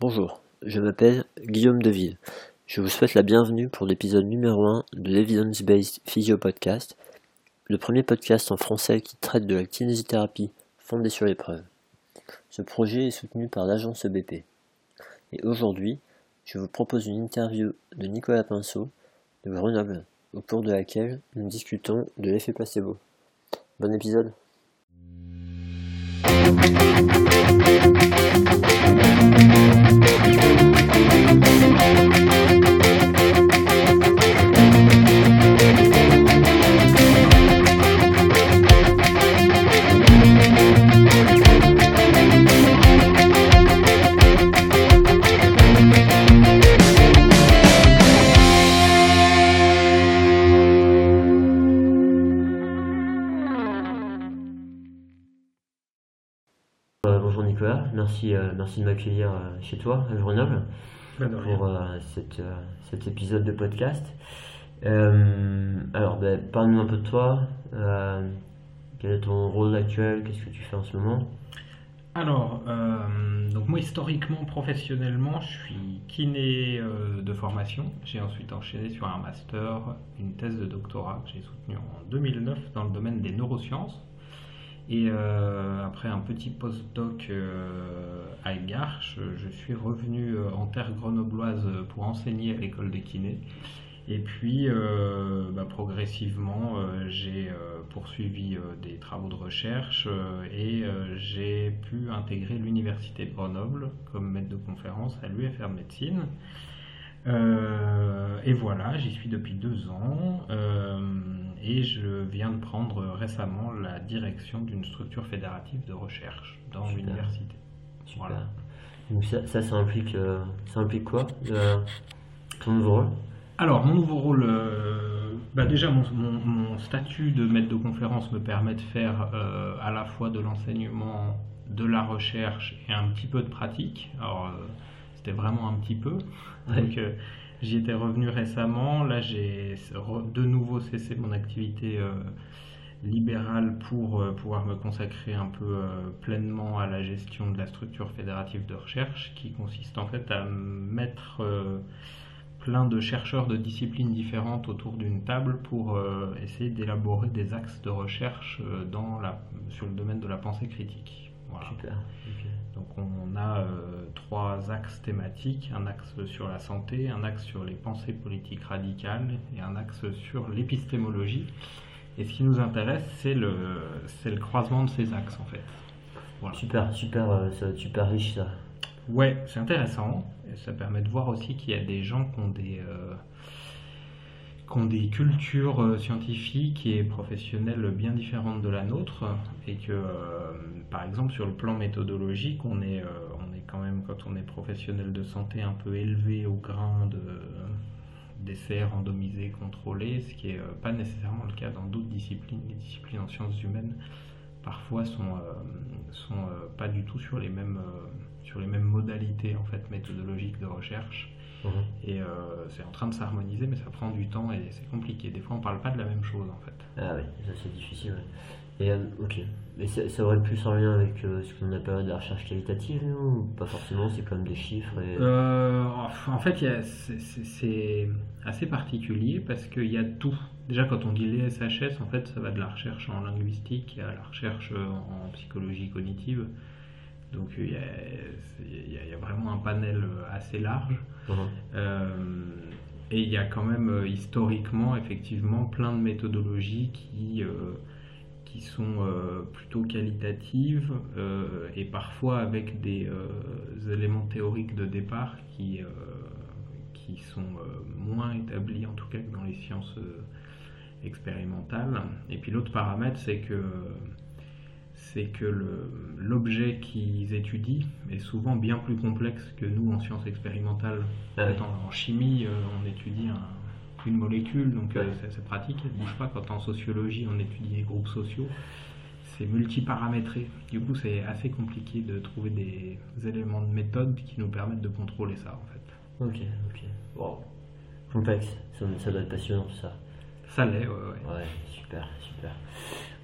Bonjour, je m'appelle Guillaume Deville. Je vous souhaite la bienvenue pour l'épisode numéro 1 de l'Evidence Based Physio Podcast, le premier podcast en français qui traite de la kinésithérapie fondée sur l'épreuve. Ce projet est soutenu par l'agence EBP. Et aujourd'hui, je vous propose une interview de Nicolas Pinceau de Grenoble, au cours de laquelle nous discutons de l'effet placebo. Bon épisode merci, euh, merci de m'accueillir euh, chez toi à Grenoble rien. pour euh, cette, cet épisode de podcast. Alors, ben, parle-nous un peu de toi. Quel est ton rôle actuel Qu'est-ce que tu fais en ce moment? Alors, euh, donc moi historiquement, professionnellement, je suis kiné euh, de formation. J'ai ensuite enchaîné sur un master, une thèse de doctorat que j'ai soutenue en 2009 dans le domaine des neurosciences. Et euh, après un petit postdoc euh, à Garches, je suis revenu euh, en terre grenobloise pour enseigner à l'école des kinés. Et puis, euh, bah, progressivement, j'ai poursuivi des travaux de recherche et j'ai pu intégrer l'Université de Grenoble comme maître de conférence à l'UFR Médecine. Euh, et voilà, j'y suis depuis deux ans euh, et je viens de prendre récemment la direction d'une structure fédérative de recherche dans l'université. Voilà. Donc ça, ça, ça implique, euh, ça implique quoi Ton nouveau rôle? Alors, mon nouveau rôle, bah déjà mon, mon- mon statut de maître de conférence me permet de faire à la fois de l'enseignement, de la recherche et un petit peu de pratique. Alors, c'était vraiment un petit peu. Donc, euh, j'y étais revenu récemment. Là, j'ai de nouveau cessé mon activité euh, libérale pour euh, pouvoir me consacrer un peu pleinement à la gestion de la structure fédérative de recherche, qui consiste en fait à mettre plein de chercheurs de disciplines différentes autour d'une table pour essayer d'élaborer des axes de recherche dans la, sur le domaine de la pensée critique. Voilà. Super. Donc on a euh, trois axes thématiques, un axe sur la santé, un axe sur les pensées politiques radicales et un axe sur l'épistémologie. Et ce qui nous intéresse, c'est le, c'est le croisement de ces axes en fait. Voilà. Super, super, euh, ça super riche ça. Ouais, c'est intéressant. Et ça permet de voir aussi qu'il y a des gens qui ont des, euh, qui ont des cultures euh, scientifiques et professionnelles bien différentes de la nôtre. Et que, euh, par exemple, sur le plan méthodologique, on est, euh, on est quand même, quand on est professionnel de santé, un peu élevé au grain de, d'essais randomisés, contrôlés, ce qui n'est pas nécessairement le cas dans d'autres disciplines. Les disciplines en sciences humaines, parfois, sont, sont pas du tout sur les mêmes, sur les mêmes modalités en fait, méthodologiques de recherche. Mhm. Et euh, c'est en train de s'harmoniser, mais ça prend du temps et c'est compliqué. Des fois, on parle pas de la même chose en fait. Ah oui, ça c'est difficile. ouais. Et euh, ok. Mais ça, ça aurait plus en lien avec euh, ce qu'on appelle de la recherche qualitative, non? Ou pas forcément, c'est comme des chiffres et. Euh, en fait, c'est assez particulier parce qu'il y a tout. Déjà, quand on dit les SHS, en fait, ça va de la recherche en linguistique à la recherche en psychologie cognitive. Donc, il y a, il y vraiment un panel assez large. Euh, et il y a quand même euh, historiquement, effectivement, plein de méthodologies qui, euh, qui sont euh, plutôt qualitatives euh, et parfois avec des euh, éléments théoriques de départ qui, euh, qui sont euh, moins établis, en tout cas que dans les sciences euh, expérimentales. Et puis l'autre paramètre, c'est que c'est que l'objet qu'ils étudient est souvent bien plus complexe que nous en sciences expérimentales. Ah oui. En, en chimie, euh, on étudie un- une molécule, donc euh, c'est c'est pratique, elle ne bouge pas. Quand en sociologie, on étudie les groupes sociaux, c'est multiparamétré. Du coup, c'est assez compliqué de trouver des éléments de méthode qui nous permettent de contrôler ça, en fait. Ok, ok. Wow. Complexe, ça, ça doit être passionnant tout ça. Ça l'est, ouais, ouais. Ouais, super, super.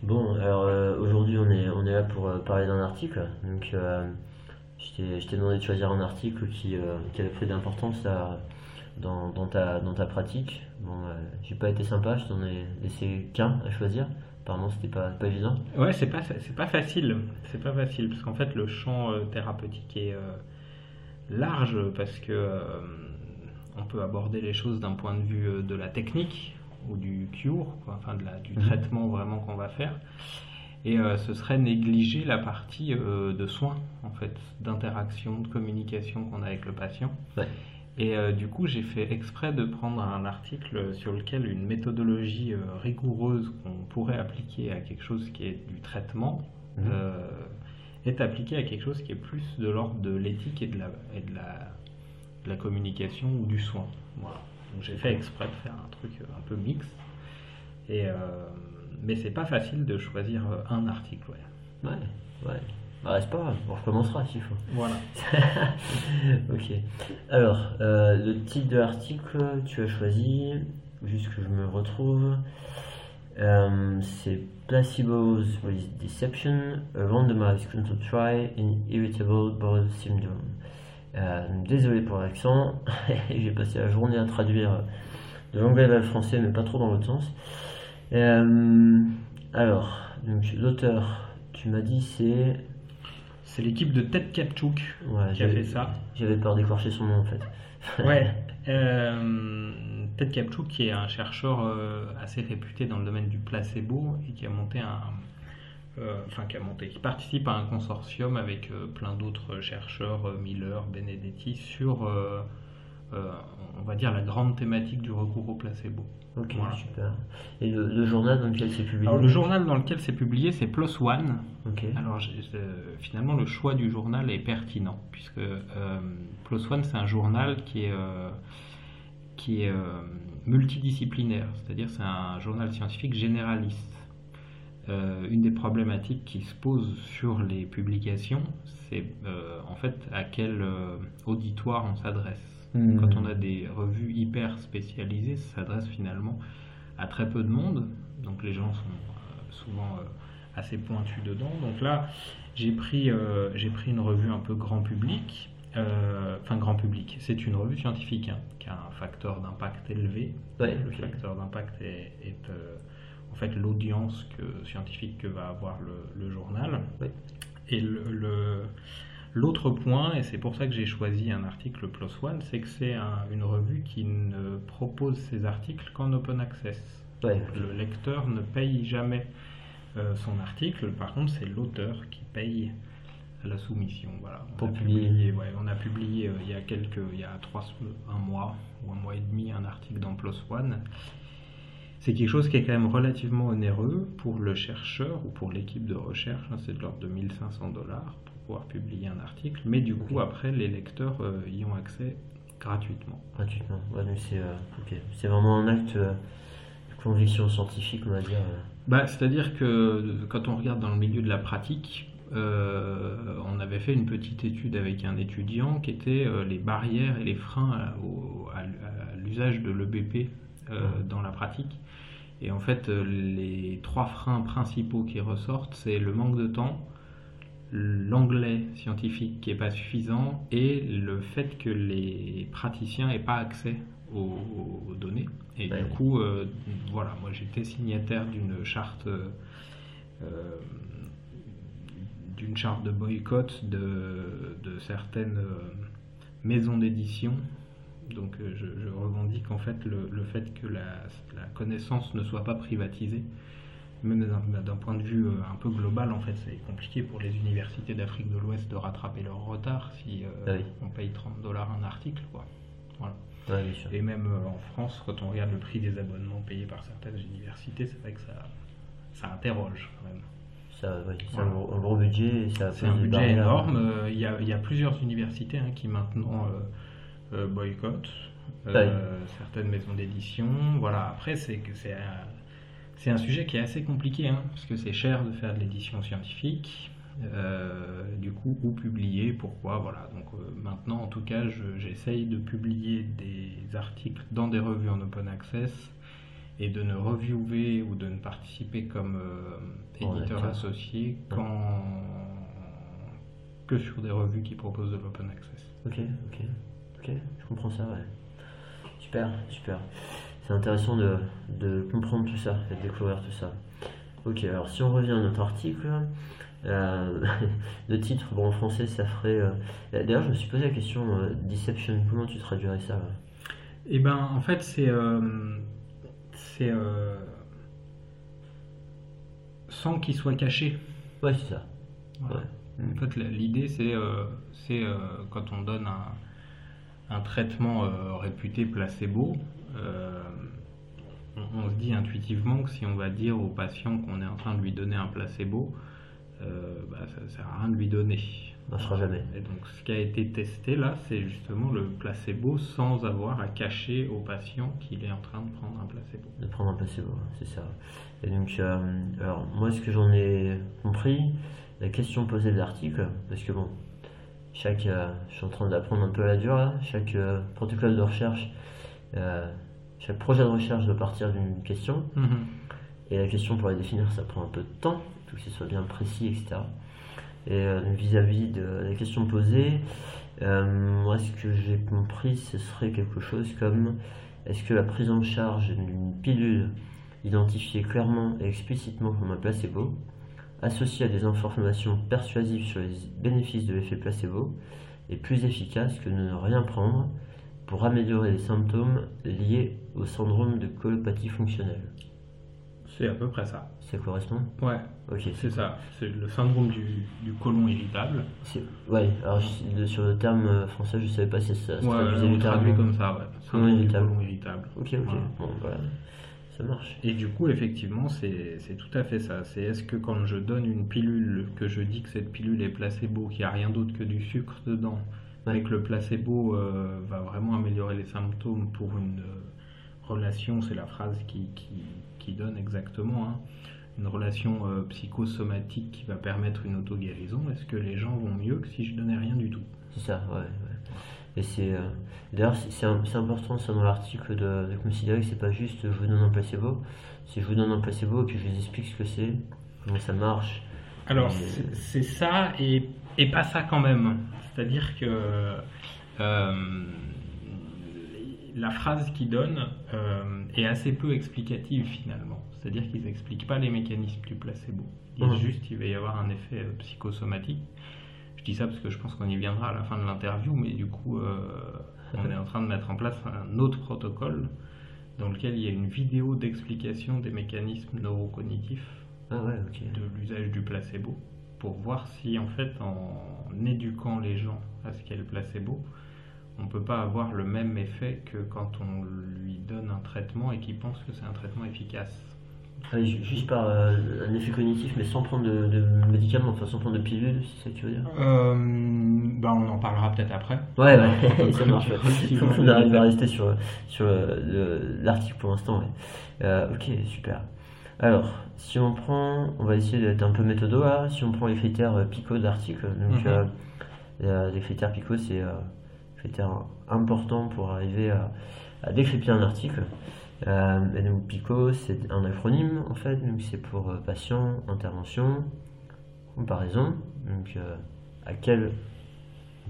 Bon, alors euh, aujourd'hui on est, on est là pour euh, parler d'un article. Donc euh, Je t'ai demandé de choisir un article qui, qui avait pris d'importance dans, dans, ta, dans ta pratique. Bon, j'ai pas été sympa, je t'en ai laissé qu'un à choisir. Apparemment, c'était pas, pas évident. Ouais, c'est pas, c'est pas facile. C'est pas facile parce qu'en fait, le champ thérapeutique est large parce que on peut aborder les choses d'un point de vue de la technique ou du cure, enfin de la, du traitement vraiment qu'on va faire. Et euh, ce serait négliger la partie euh, de soins, en fait, d'interaction, de communication qu'on a avec le patient. Et euh, du coup, j'ai fait exprès de prendre un article sur lequel une méthodologie rigoureuse qu'on pourrait appliquer à quelque chose qui est du traitement mhm. est appliquée à quelque chose qui est plus de l'ordre de l'éthique et, de la, et de, la, de la communication ou du soin. Voilà. Donc j'ai fait exprès de faire un truc un peu mix. Et mais c'est pas facile de choisir euh, un article. Ouais, ouais. ouais. Bah, c'est pas grave, on recommencera s'il faut. Voilà. ok. Alors, euh, le titre de l'article, tu as choisi, juste que je me retrouve, euh, c'est Placebo's with Deception, a randomized control trial in irritable bowel syndrome. Désolé pour l'accent, j'ai passé la journée à traduire de l'anglais vers le français, mais pas trop dans l'autre sens. Euh, alors, l'auteur, tu m'as dit c'est. C'est l'équipe de Ted Kapchuk qui a fait ça. J'avais peur d'écorcher son nom en fait. ouais. Euh, Ted Kapchuk qui est un chercheur euh, assez réputé dans le domaine du placebo et qui a monté un. Enfin, qui a monté, qui participe à un consortium avec plein d'autres chercheurs, Miller, Benedetti, sur, on va dire, la grande thématique du recours au placebo. Ok, super. Et le, journal dans lequel c'est publié Alors, le journal dans lequel c'est publié, c'est PLOS ONE. Alors, finalement, le choix du journal est pertinent, puisque euh, PLOS ONE, c'est un journal qui est, euh, qui est euh, multidisciplinaire, c'est-à-dire c'est un journal scientifique généraliste. Une des problématiques qui se posent sur les publications, c'est en fait à quel auditoire on s'adresse. Hmm. Quand on a des revues hyper spécialisées, ça s'adresse finalement à très peu de monde. Donc les gens sont euh, souvent euh, assez pointus dedans. Donc là, j'ai pris, euh, pris une revue un peu grand public. enfin, grand public. C'est une revue scientifique hein, qui a un facteur d'impact élevé. le facteur d'impact est, en fait l'audience scientifique que va avoir le, journal. Et le L'autre point, et c'est pour ça que j'ai choisi un article Plus One, c'est que c'est une revue qui ne propose ses articles qu'en open access. Le lecteur ne paye jamais euh, son article, par contre c'est l'auteur qui paye la soumission. Voilà. On, a publié, on a publié il y a quelques, il y a trois, un mois ou un mois et demi un article dans Plus One. C'est quelque chose qui est quand même relativement onéreux pour le chercheur ou pour l'équipe de recherche, hein, c'est de l'ordre de 1500 dollars pouvoir publier un article, mais du coup, après, les lecteurs euh, y ont accès gratuitement. Gratuitement, c'est euh, C'est vraiment un acte euh, de conviction scientifique, on va dire. Bah, C'est-à-dire que quand on regarde dans le milieu de la pratique, on avait fait une petite étude avec un étudiant qui était les barrières et les freins à, l'usage de l'EBP dans la pratique. Et en fait, les trois freins principaux qui ressortent, c'est le manque de temps, l'anglais scientifique qui n'est pas suffisant et le fait que les praticiens n'aient pas accès aux, données. Et du coup, euh, voilà, moi j'étais signataire d'une charte, euh, d'une charte de boycott de, de certaines euh, maisons d'édition. Donc je, revendique en fait le, le fait que la, la, connaissance ne soit pas privatisée même d'un point de vue euh, un peu global, en fait, c'est compliqué pour les universités d'Afrique de l'Ouest de rattraper leur retard si euh, ah on paye 30 dollars un article. Quoi. Voilà. Et même euh, en France, quand on regarde le prix des abonnements payés par certaines universités, c'est vrai que ça, ça interroge quand même. Ça, c'est un, gros, budget. C'est un budget énorme. Il y, a, y, a, plusieurs universités hein, qui maintenant boycottent certaines maisons d'édition. Voilà. Après, c'est que c'est c'est un sujet qui est assez compliqué, hein, parce que c'est cher de faire de l'édition scientifique. Euh, du coup, où publier, pourquoi, voilà. Donc euh, maintenant, en tout cas, j'essaye de publier des articles dans des revues en open access et de ne reviewer ou de ne participer comme euh, éditeur associé que sur des revues qui proposent de l'open access. Ok, ok, ok, je comprends ça, ouais. Super, super. C'est intéressant de, de comprendre tout ça et de découvrir tout ça. Ok, alors si on revient à notre article, euh, le titre, bon en français ça ferait... euh, D'ailleurs je me suis posé la question, euh, Deception, comment tu traduirais ça Et ben en fait c'est c'est sans qu'il soit caché. Ouais, c'est ça. Voilà. Ouais. En fait, l'idée, c'est c'est, quand on donne un, un traitement euh, réputé placebo, euh, on, on se dit intuitivement que si on va dire au patient qu'on est en train de lui donner un placebo, euh, bah, ça ne sert à rien de lui donner. Ça marchera jamais. Et donc, ce qui a été testé là, c'est justement le placebo sans avoir à cacher au patient qu'il est en train de prendre un placebo. de prendre un placebo, c'est ça. Et donc, alors moi, ce que j'en ai compris, la question posée de l'article, parce que bon, chaque, euh, je suis en train d'apprendre un peu à la dure là, chaque euh, protocole de recherche, euh, chaque projet de recherche doit partir d'une question, et la question pour la définir, ça prend un peu de temps, il faut que ce soit bien précis, etc. Et vis-à-vis de la question posée, moi, ce que j'ai compris, ce serait quelque chose comme est-ce que la prise en charge d'une pilule identifiée clairement et explicitement comme un placebo, associée à des informations persuasives sur les bénéfices de l'effet placebo, est plus efficace que de ne rien prendre pour améliorer les symptômes liés au syndrome de colopathie fonctionnelle C'est à peu près ça. Ça correspond? Ouais, Ok. c'est ça. C'est le syndrome du, du côlon irritable. Ouais, alors je- sur le terme euh, français, je savais pas si ça se Ouais, traduisait on traduit comme ça, ouais. Syndrome du irritable. côlon irritable. Ok, ok. Voilà. Bon, voilà. Et du coup, effectivement, c'est tout à fait ça. C'est est-ce que quand je donne une pilule, que je dis que cette pilule est placebo, qu'il n'y a rien d'autre que du sucre dedans, et que le placebo euh, va vraiment améliorer les symptômes pour une euh, relation, c'est la phrase qui, donne exactement, hein, une relation euh, psychosomatique qui va permettre une auto-guérison, est-ce que les gens vont mieux que si je donnais rien du tout? C'est ça, ouais. Et c'est. euh, D'ailleurs, c'est- important ça dans l'article de, de considérer que c'est pas juste je vous donne un placebo, c'est je vous donne un placebo et puis je vous explique ce que c'est, comment ça marche. Alors, Et- c'est ça et, et pas ça quand même. C'est-à-dire que euh, la phrase qu'ils donnent euh, est assez peu explicative finalement. C'est-à-dire qu'ils n'expliquent pas les mécanismes du placebo. Ils disent Mhm. juste qu'il va y avoir un effet psychosomatique. Je dis ça parce que je pense qu'on y viendra à la fin de l'interview, mais du coup, euh, on est en train de mettre en place un autre protocole dans lequel il y a une vidéo d'explication des mécanismes neurocognitifs Ah ouais, de l'usage du placebo pour voir si en fait en éduquant les gens à ce qu'est le placebo, on peut pas avoir le même effet que quand on lui donne un traitement et qu'il pense que c'est un traitement efficace. Ju- juste par euh, un effet cognitif, mais sans prendre de, de médicaments, enfin sans prendre de pilules, c'est ça que tu veux dire? Euh, bah on en parlera peut-être après. Ouais, ouais, ça marche. Effectivement. On arrive à rester sur, sur euh, le- l'article pour l'instant. ouais. Euh, ok, super. Alors, si on prend, on va essayer d'être un peu méthodo là, si on prend les critères PICO de l'article, donc euh, euh, les critères PICO, c'est critères importants pour arriver à, à décrypter un article. Euh, et donc PICO, c'est un acronyme en fait, donc c'est pour euh, patient, intervention, comparaison, donc euh, à quelle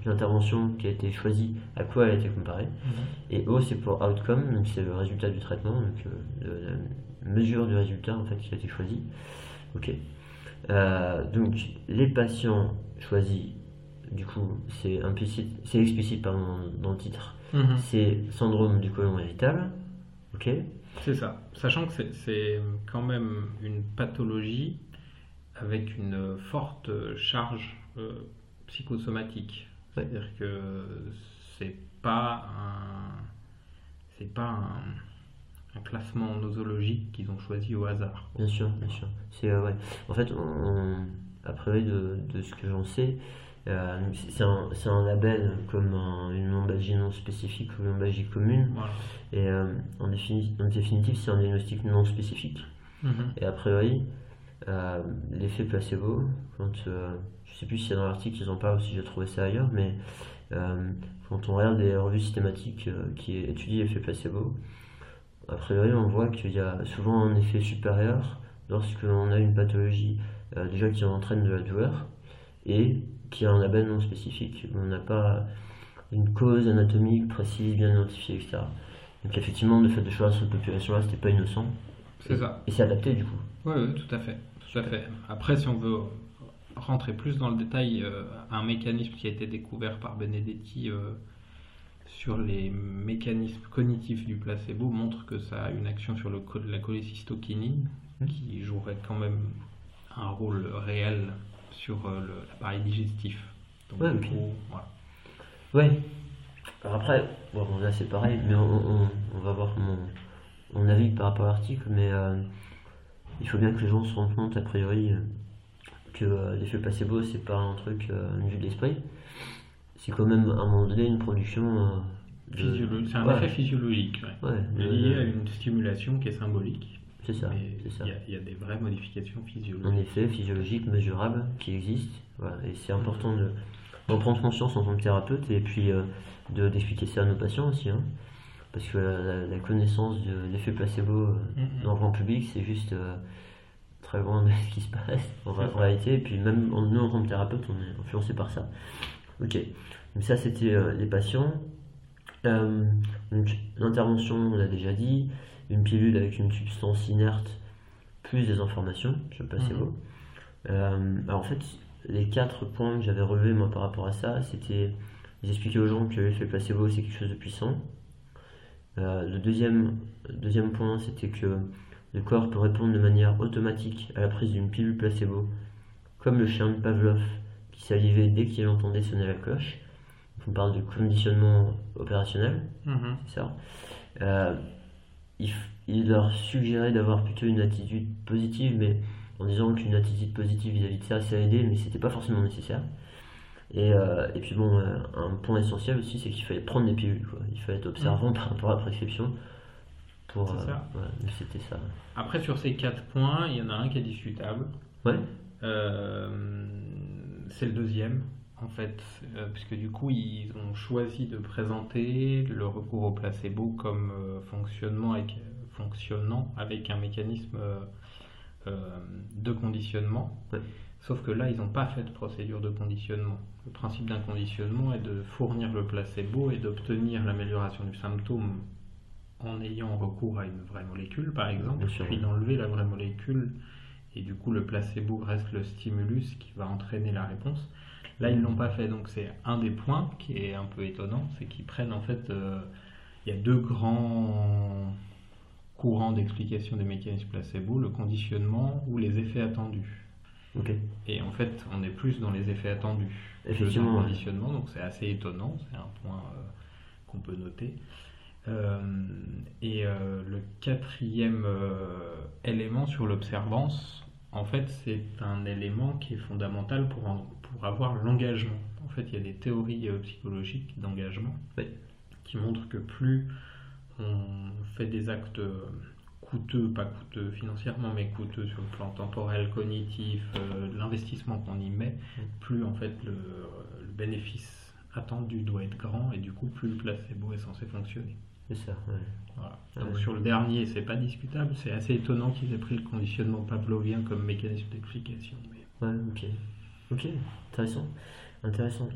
intervention qui a été choisie, à quoi elle a été comparée. Et O, c'est pour outcome, donc c'est le résultat du traitement, donc la mesure du résultat en fait qui a été choisi. Ok. Donc les patients choisis, du coup, c'est implicite, c'est explicite pardon, dans le titre. Mhm. C'est syndrome du côlon irritable. Ok. C'est ça. Sachant que c'est- quand même une pathologie avec une forte charge euh, psychosomatique. C'est-à-dire que c'est pas un c'est pas un, un classement nosologique qu'ils ont choisi au hasard. Bien sûr, bien sûr. C'est euh, ouais. En fait, on, on- de ce que j'en sais, euh, c'est un, un label comme un- une lombalgie non spécifique ou une lombalgie commune. Voilà. Et euh, en, défini- en définitive, c'est un diagnostic non spécifique. Et a priori, euh, l'effet placebo, quand je sais plus si c'est dans l'article qu'ils en parlent ou si j'ai trouvé ça ailleurs, mais quand on regarde des revues systématiques qui étudient l'effet placebo, a priori on voit qu'il y a souvent un effet supérieur lorsque l'on a une pathologie déjà qui entraîne de la douleur et qui a un label non spécifique. On n'a pas une cause anatomique précise, bien identifiée, etc. Donc effectivement, le fait de choisir cette population-là, c'était pas innocent. C'est ça. Et c'est adapté du coup. Oui, oui, tout à fait. Tout à fait. Après, si on veut rentrer plus dans le détail, euh, un mécanisme qui a été découvert par Benedetti euh, sur les mécanismes cognitifs du placebo montre que ça a une action sur le, la cholécystokinine Mhm. qui jouerait quand même un rôle réel sur euh, l'appareil digestif. Donc, Ouais, coup, voilà. Ouais. Alors après, bon, là c'est pareil, mais on, on- on va voir mon, mon avis par rapport à l'article, mais euh, il faut bien que les gens se rendent compte, a priori, euh, que euh, l'effet placebo, c'est pas un truc, euh, une vue de l'esprit. C'est quand même, à un moment donné, une production. euh, de- C'est un Ouais. effet physiologique, ouais. Lié à une stimulation qui est symbolique. C'est ça, il y a- il y, a des vraies modifications Un physiologiques. effet physiologique mesurable qui existe, voilà, et c'est important de, d'en prendre conscience en tant que thérapeute et puis euh, de, d'expliquer ça à nos patients aussi, hein, parce que la, connaissance de l'effet placebo euh, Mhm. dans le grand public, c'est juste euh, très loin de ce qui se passe en, en réalité, et puis même en- nous en tant que thérapeute, on est influencé par ça. Ok, donc ça c'était euh, les patients. Donc, l'intervention, on l'a déjà dit, une pilule avec une substance inerte plus des informations sur le placebo. Mhm. Euh, alors en fait, les quatre points que j'avais relevés moi par rapport à ça, c'était j'expliquais aux gens que l'effet placebo c'est quelque chose de puissant. Euh, le deuxième, deuxième point, c'était que le corps peut répondre de manière automatique à la prise d'une pilule placebo, comme le chien de Pavlov qui salivait dès qu'il entendait sonner la cloche. On parle de conditionnement opérationnel Mhm. c'est ça. Euh, il, leur suggérait d'avoir plutôt une attitude positive, mais en disant qu'une attitude positive vis-à-vis de ça, ça aidait, mais c'était pas forcément nécessaire. Et, euh, et puis bon, euh, un point essentiel aussi, c'est qu'il fallait prendre des pilules, quoi. Il fallait être observant par rapport à la prescription. Pour, C'est euh, ça. ouais, c'était ça. Après, sur ces quatre points, il y en a un qui est discutable. Ouais, Euh, c'est le deuxième, en fait, euh, puisque du coup, ils ont choisi de présenter le recours au placebo comme euh, fonctionnement avec, fonctionnant avec un mécanisme euh, de conditionnement. Sauf que là, ils n'ont pas fait de procédure de conditionnement. Le principe d'un conditionnement est de fournir le placebo et d'obtenir l'amélioration du symptôme en ayant recours à une vraie molécule, par exemple, puis oui. d'enlever la vraie molécule et du coup le placebo reste le stimulus qui va entraîner la réponse. Là, ils l'ont pas fait, donc c'est un des points qui est un peu étonnant, c'est qu'ils prennent en fait, euh, il y a deux grands courants d'explication des mécanismes placebo, le conditionnement ou les effets attendus. Et en fait, on est plus dans les effets attendus que dans Effectivement, le ouais. conditionnement, donc c'est assez étonnant, c'est un point euh, qu'on peut noter. Euh, et le quatrième élément sur l'observance, en fait, c'est un élément qui est fondamental pour, en- pour avoir l'engagement. En fait, il y a des théories euh, psychologiques d'engagement Oui. qui montrent que plus on fait des actes euh, coûteux, pas coûteux financièrement, mais coûteux sur le plan temporel, cognitif, euh, l'investissement qu'on y met, plus en fait le, le bénéfice attendu doit être grand et du coup plus le placebo est censé fonctionner. C'est ça, ouais. Voilà. Ah Donc sur le dernier, c'est pas discutable, c'est assez étonnant qu'ils aient pris le conditionnement pavlovien comme mécanisme d'explication. mais- Ouais, ok. Ok, intéressant. Intéressant.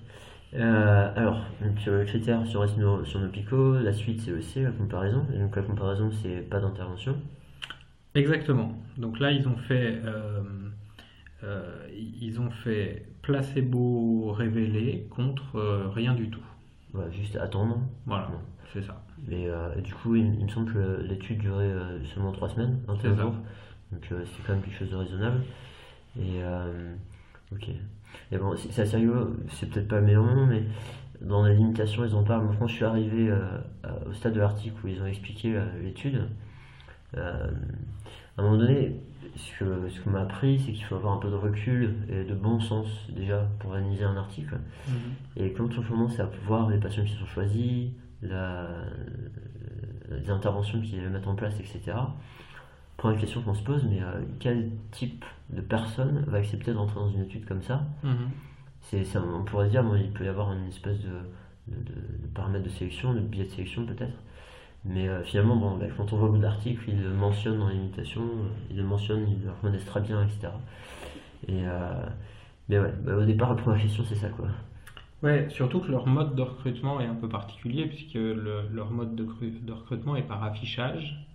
Euh, alors, donc, sur le critère sur, nos, sur nos picots, la suite c'est le C, la comparaison. Et donc la comparaison c'est pas d'intervention. Exactement. Donc là, ils ont fait, euh, euh, ils ont fait placebo révélé contre rien du tout. Voilà, juste attendre. Voilà, c'est ça. Mais euh, et du coup, il, il me semble que l'étude durait euh, seulement 3 semaines, 21 C'est ça. jours. Donc euh, c'est quand même quelque chose de raisonnable. Et ok. Et bon, c'est assez rigolo, c'est peut-être pas le meilleur moment, mais dans les limitations, ils en parlent. Moi, quand je suis arrivé au stade de l'article où ils ont expliqué l'étude, euh, à un moment donné, ce que- ce qu'on m'a appris, c'est qu'il faut avoir un peu de recul et de bon sens déjà pour analyser un article. Et quand on commence à voir les patients qui sont choisis, la, les interventions qu'ils mettent en place, etc., première question qu'on se pose, mais euh, quel type de personne va accepter d'entrer dans une étude comme ça? Mhm. c'est, On pourrait dire, bon, il peut y avoir une espèce de, de, de- de paramètre de sélection, de biais de sélection peut-être. Mais euh, finalement, bon, bah, quand on voit d'articles, il le mentionne dans l'imitation, il le mentionne, il le reconnaissent très bien, etc. Et, euh, Mais ouais, bah, au départ, la première question, c'est ça, quoi. Ouais, surtout que leur mode de recrutement est un peu particulier, puisque le- leur mode de, cru- de recrutement est par affichage,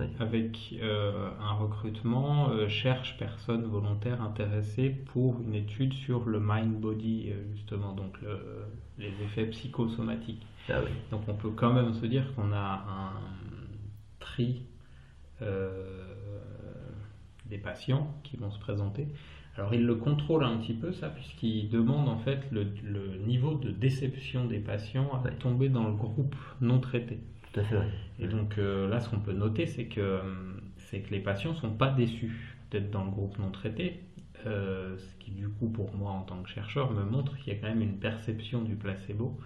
Ouais. avec euh, un recrutement euh, cherche personnes volontaires intéressées pour une étude sur le mind-body, euh, justement, donc le- les effets psychosomatiques. Ah oui. Donc on peut quand même se dire qu'on a un tri euh, des patients qui vont se présenter. Alors il le contrôle un petit peu ça puisqu'il demande en fait le, le niveau de déception des patients à Ouais. tomber dans le groupe non traité. Tout à fait, ouais. Et donc euh, là ce qu'on peut noter c'est que, euh, c'est que les patients sont pas déçus d'être dans le groupe non traité. Euh, ce qui du coup pour moi en tant que chercheur me montre qu'il y a quand même une perception du placebo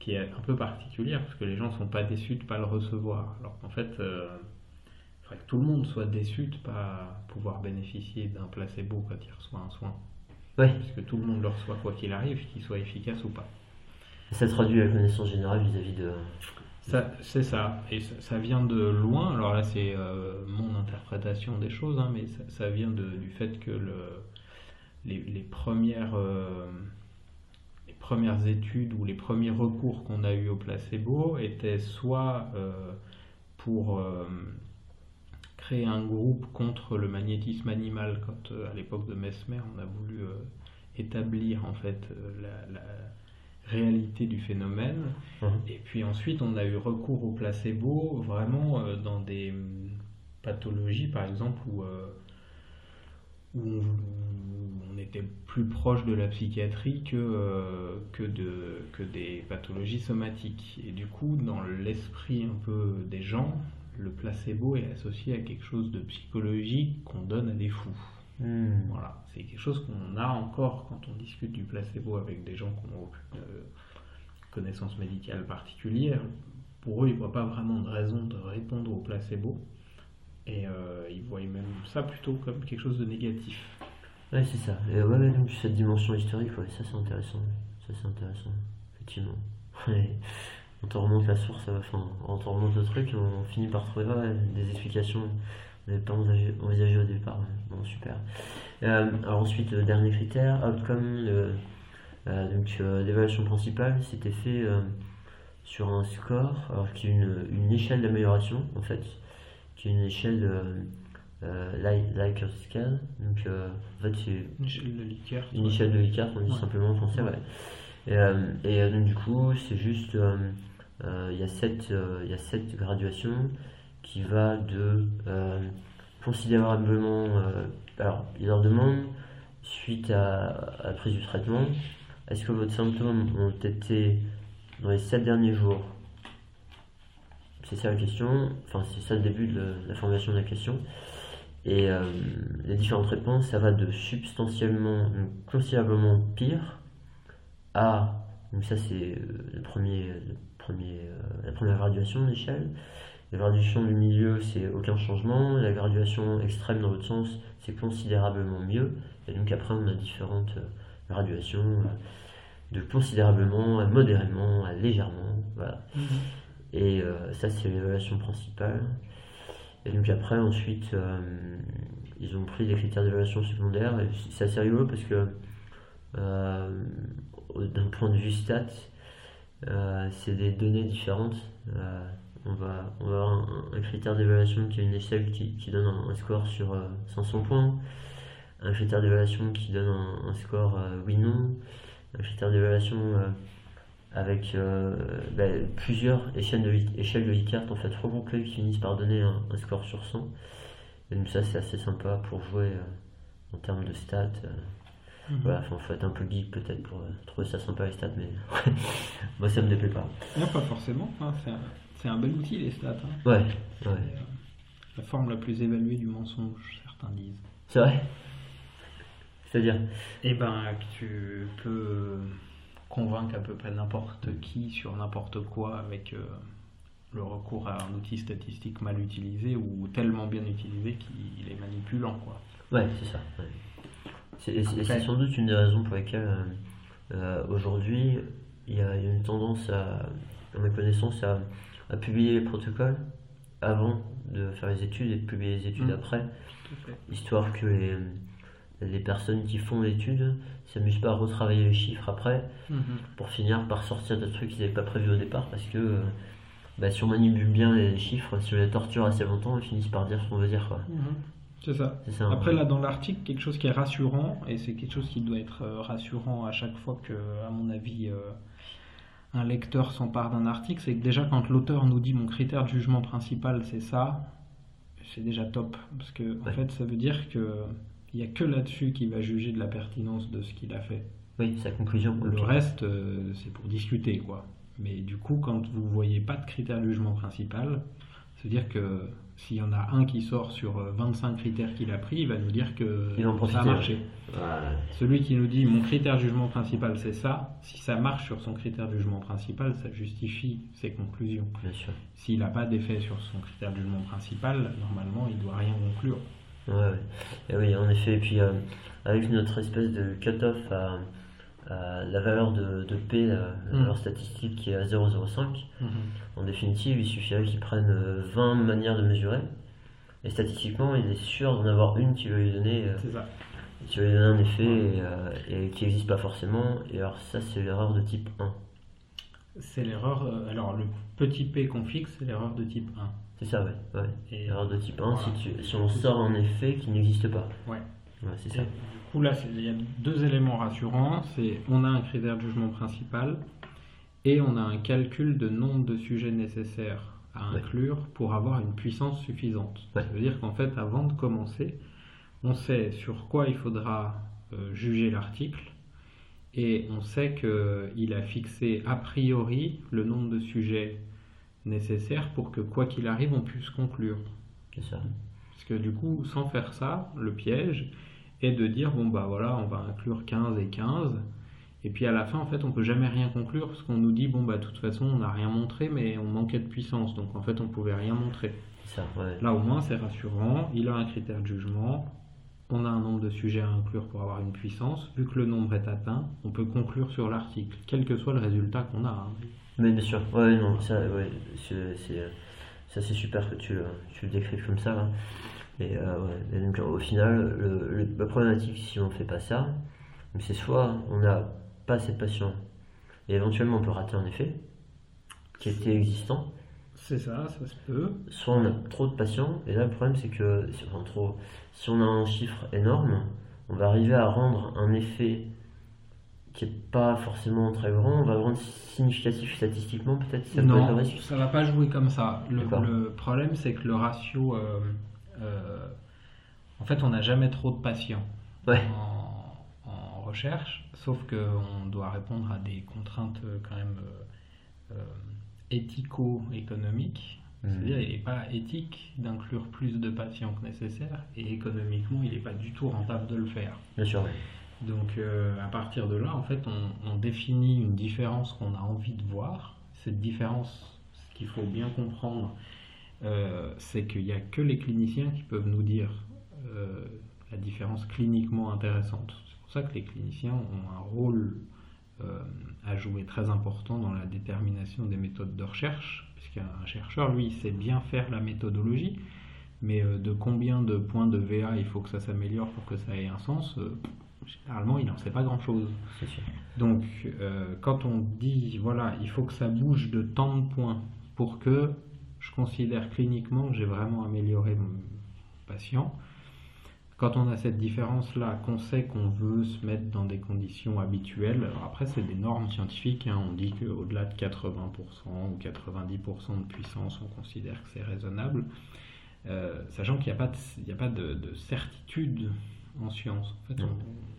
qui est un peu particulière parce que les gens sont pas déçus de pas le recevoir alors qu'en fait euh, faudrait que tout le monde soit déçu de pas pouvoir bénéficier d'un placebo quand il reçoit un soin Ouais, puisque tout le monde le reçoit quoi qu'il arrive qu'il soit efficace ou pas ça traduit la connaissance générale vis-à-vis de. C'est ça, et ça, ça vient de loin. Alors là, c'est euh, mon interprétation des choses, hein, mais ça, ça vient de- du fait que le, les, les premières, euh, les premières études ou les premiers recours qu'on a eu au placebo étaient soit euh, pour créer un groupe contre le magnétisme animal, quand euh, à l'époque de Mesmer, on a voulu euh, établir en fait euh, la- la réalité du phénomène. Mhm. Et puis ensuite, on a eu recours au placebo vraiment euh, dans des hum, pathologies, par exemple, où, euh, où on, on était plus proche de la psychiatrie que, euh, que, de, que des pathologies somatiques. Et du coup, dans l'esprit un peu des gens, le placebo est associé à quelque chose de psychologique qu'on donne à des fous. Hmm. Voilà, c'est quelque chose qu'on a encore quand on discute du placebo avec des gens qui n'ont aucune euh, connaissance médicale particulière. Pour eux, ils ne voient pas vraiment de raison de répondre au placebo. Et euh, ils voient même ça plutôt comme quelque chose de négatif. Ouais, c'est ça. Et ouais, ouais, donc cette dimension historique, ouais, ça c'est intéressant. Ça c'est intéressant, effectivement. Ouais. On te remonte la source, enfin, on te remonte le truc, on finit par trouver ouais, des explications qu'on n'avait pas envisagé, envisagé au départ. Bon, super. Euh, alors ensuite, le dernier critère, outcome, euh, donc euh, l'évaluation principale, c'était fait euh, sur un score, alors qui est une, une échelle d'amélioration en fait, qui est une échelle euh, euh, Li- Likert scale. Donc euh, en fait c'est Une échelle de Likert. une échelle de Likert, on dit Ouais. simplement en français, ouais. Et, euh, euh, donc du coup, c'est juste, euh, il y a il y a sept graduations qui va de considérablement, alors il leur demande suite à, la prise du traitement, est-ce que votre symptômes ont été dans les sept derniers jours? C'est ça la question, enfin c'est ça le début de la formulation de la question. Et les différentes réponses, ça va de substantiellement, considérablement pire à, donc ça c'est euh, le premier, le premier, euh, la première graduation de l'échelle. La graduation du milieu, c'est aucun changement. La graduation extrême dans l'autre sens, c'est considérablement mieux. Et donc après, on a différentes euh, graduations euh, de considérablement à modérément à légèrement. Voilà. Mhm. Et euh, ça, c'est l'évaluation principale. Et donc après, ensuite, euh, ils ont pris des critères d'évaluation secondaires. Et c'est assez rigolo parce que euh, d'un point de vue stats, euh, c'est des données différentes. Euh, on, va, avoir un, critère d'évaluation qui est une échelle qui, donne un, score sur euh, 500 points. Un critère d'évaluation qui donne un, score euh, oui-non. Un critère d'évaluation euh, avec euh, ben, plusieurs échelles de, échelles de en fait regroupées qui finissent par donner un, score sur 100. Et donc ça c'est assez sympa pour jouer euh, en termes de stats. euh. Mhm. Voilà, enfin, faut être un peu geek peut-être pour euh, trouver ça sympa les stats, mais moi ça me déplaît pas. Non, pas forcément. hein, c'est un, bel outil, les stats. hein. Ouais, ouais. euh, la forme la plus évaluée du mensonge, certains disent. C'est vrai? C'est-à-dire? Eh ben, que tu peux convaincre à peu près n'importe qui sur n'importe quoi avec euh, le recours à un outil statistique mal utilisé ou tellement bien utilisé qu'il est manipulant, quoi. Ouais, c'est ça. ouais. C'est sans doute une des raisons pour lesquelles euh, euh, aujourd'hui il y, a une tendance, à, à ma connaissance, à, à publier les protocoles avant de faire les études et de publier les études Mm. après, histoire que les, les personnes qui font l'étude s'amusent pas à retravailler les chiffres après Mhm. pour finir par sortir des trucs qu'ils n'avaient pas prévus au départ parce que euh, bah, si on manipule bien les chiffres, si on les torture assez longtemps, ils finissent par dire ce qu'on veut dire. Quoi. Mhm. C'est ça. Après, là, dans l'article, quelque chose qui est rassurant, et c'est quelque chose qui doit être euh, rassurant à chaque fois que, à mon avis, euh, un lecteur s'empare d'un article, c'est que déjà, quand l'auteur nous dit mon critère de jugement principal, c'est ça, c'est déjà top. Parce que, en fait, ça veut dire que il n'y a que là-dessus qu'il va juger de la pertinence de ce qu'il a fait. Oui, sa conclusion. Le reste, euh, c'est pour discuter, quoi. Mais du coup, quand vous voyez pas de critère de jugement principal, c'est-à-dire que s'il y en a un qui sort sur euh, 25 critères qu'il a pris, il va nous dire que ça a marché. Celui qui nous dit mon critère de jugement principal c'est ça, si ça marche sur son critère de jugement principal, ça justifie ses conclusions. Bien sûr. S'il n'a pas d'effet sur son critère de jugement principal, normalement il doit rien conclure. Ouais, ouais. Et oui, en effet. Et puis, euh, avec notre espèce de cut-off à, à la valeur de, de P, la, la Mm. valeur statistique qui est à 0,05, en définitive, il suffirait qu'il prenne euh, 20 manières de mesurer. Et statistiquement, il est sûr d'en avoir une qui va lui donner, euh, qui va lui donner un effet et, euh, et qui n'existe pas forcément. Et alors, ça, c'est l'erreur de type 1. C'est l'erreur. euh, alors le petit p qu'on fixe, c'est l'erreur de type 1. C'est ça, ouais. ouais. Et L'erreur de type 1, Voilà. si, tu- si on sort un effet qui n'existe pas. Ouais. Ouais, c'est ça. Coup, là, il y a deux éléments rassurants. C'est on a un critère de jugement principal et on a un calcul de nombre de sujets nécessaires à Ouais. inclure pour avoir une puissance suffisante. Ouais. Ça veut dire qu'en fait, avant de commencer, on sait sur quoi il faudra euh, juger l'article et on sait qu'il a fixé a priori le nombre de sujets nécessaires pour que quoi qu'il arrive, on puisse conclure. C'est ça. Parce que du coup, sans faire ça, le piège est de dire bon bah voilà, on va inclure 15 et 15. Et puis à la fin, en fait, on peut jamais rien conclure parce qu'on nous dit bon bah de toute façon, on n'a rien montré, mais on manquait de puissance, donc en fait, on pouvait rien montrer. C'est ça, ouais. Là, au moins, c'est rassurant. Il a un critère de jugement. On a un nombre de sujets à inclure pour avoir une puissance. Vu que le nombre est atteint, on peut conclure sur l'article, quel que soit le résultat qu'on a. hein. Mais bien sûr, ouais, non, ça, ouais, c'est, c'est, ça c'est super que tu, le- tu le décrives comme ça. là. Et, euh, ouais, donc, au final, le, le- la problématique, si on fait pas ça, c'est soit on n'a pas assez de patients, et éventuellement on peut rater un effet qui était existant, C'est ça, ça se peut. soit on a trop de patients, et là le problème c'est que si, enfin, trop, si on a un chiffre énorme, on va arriver à rendre un effet qui est pas forcément très grand, on va rendre significatif statistiquement peut-être, ça peut être le Non, risque. ça va pas jouer comme ça. Le, problème, c'est que le ratio. euh, euh, en fait, on n'a jamais trop de patients Ouais. en, en recherche, sauf qu'on doit répondre à des contraintes euh, quand même euh, euh, éthico-économiques. Mhm. C'est-à-dire, il n'est pas éthique d'inclure plus de patients que nécessaire, et économiquement, il n'est pas du tout rentable de le faire. Bien sûr. Donc euh, à partir de là, en fait, on, on définit une différence qu'on a envie de voir. Cette différence, ce qu'il faut bien comprendre, euh, c'est qu'il n'y a que les cliniciens qui peuvent nous dire euh, la différence cliniquement intéressante. C'est pour ça que les cliniciens ont un rôle euh, à jouer très important dans la détermination des méthodes de recherche, puisqu'un chercheur, lui, sait bien faire la méthodologie, mais de combien de points de VA il faut que ça s'améliore pour que ça ait un sens, généralement, il n'en sait pas grand-chose. Donc, quand on dit, voilà, il faut que ça bouge de tant de points pour que je considère cliniquement que j'ai vraiment amélioré mon patient, quand on a cette différence-là, qu'on sait qu'on veut se mettre dans des conditions habituelles, alors après, c'est des normes scientifiques, hein, on dit qu'au-delà de 80% ou 90% de puissance, on considère que c'est raisonnable, euh, sachant qu'il n'y a pas de, il n'y a pas de, de certitude en science. En fait,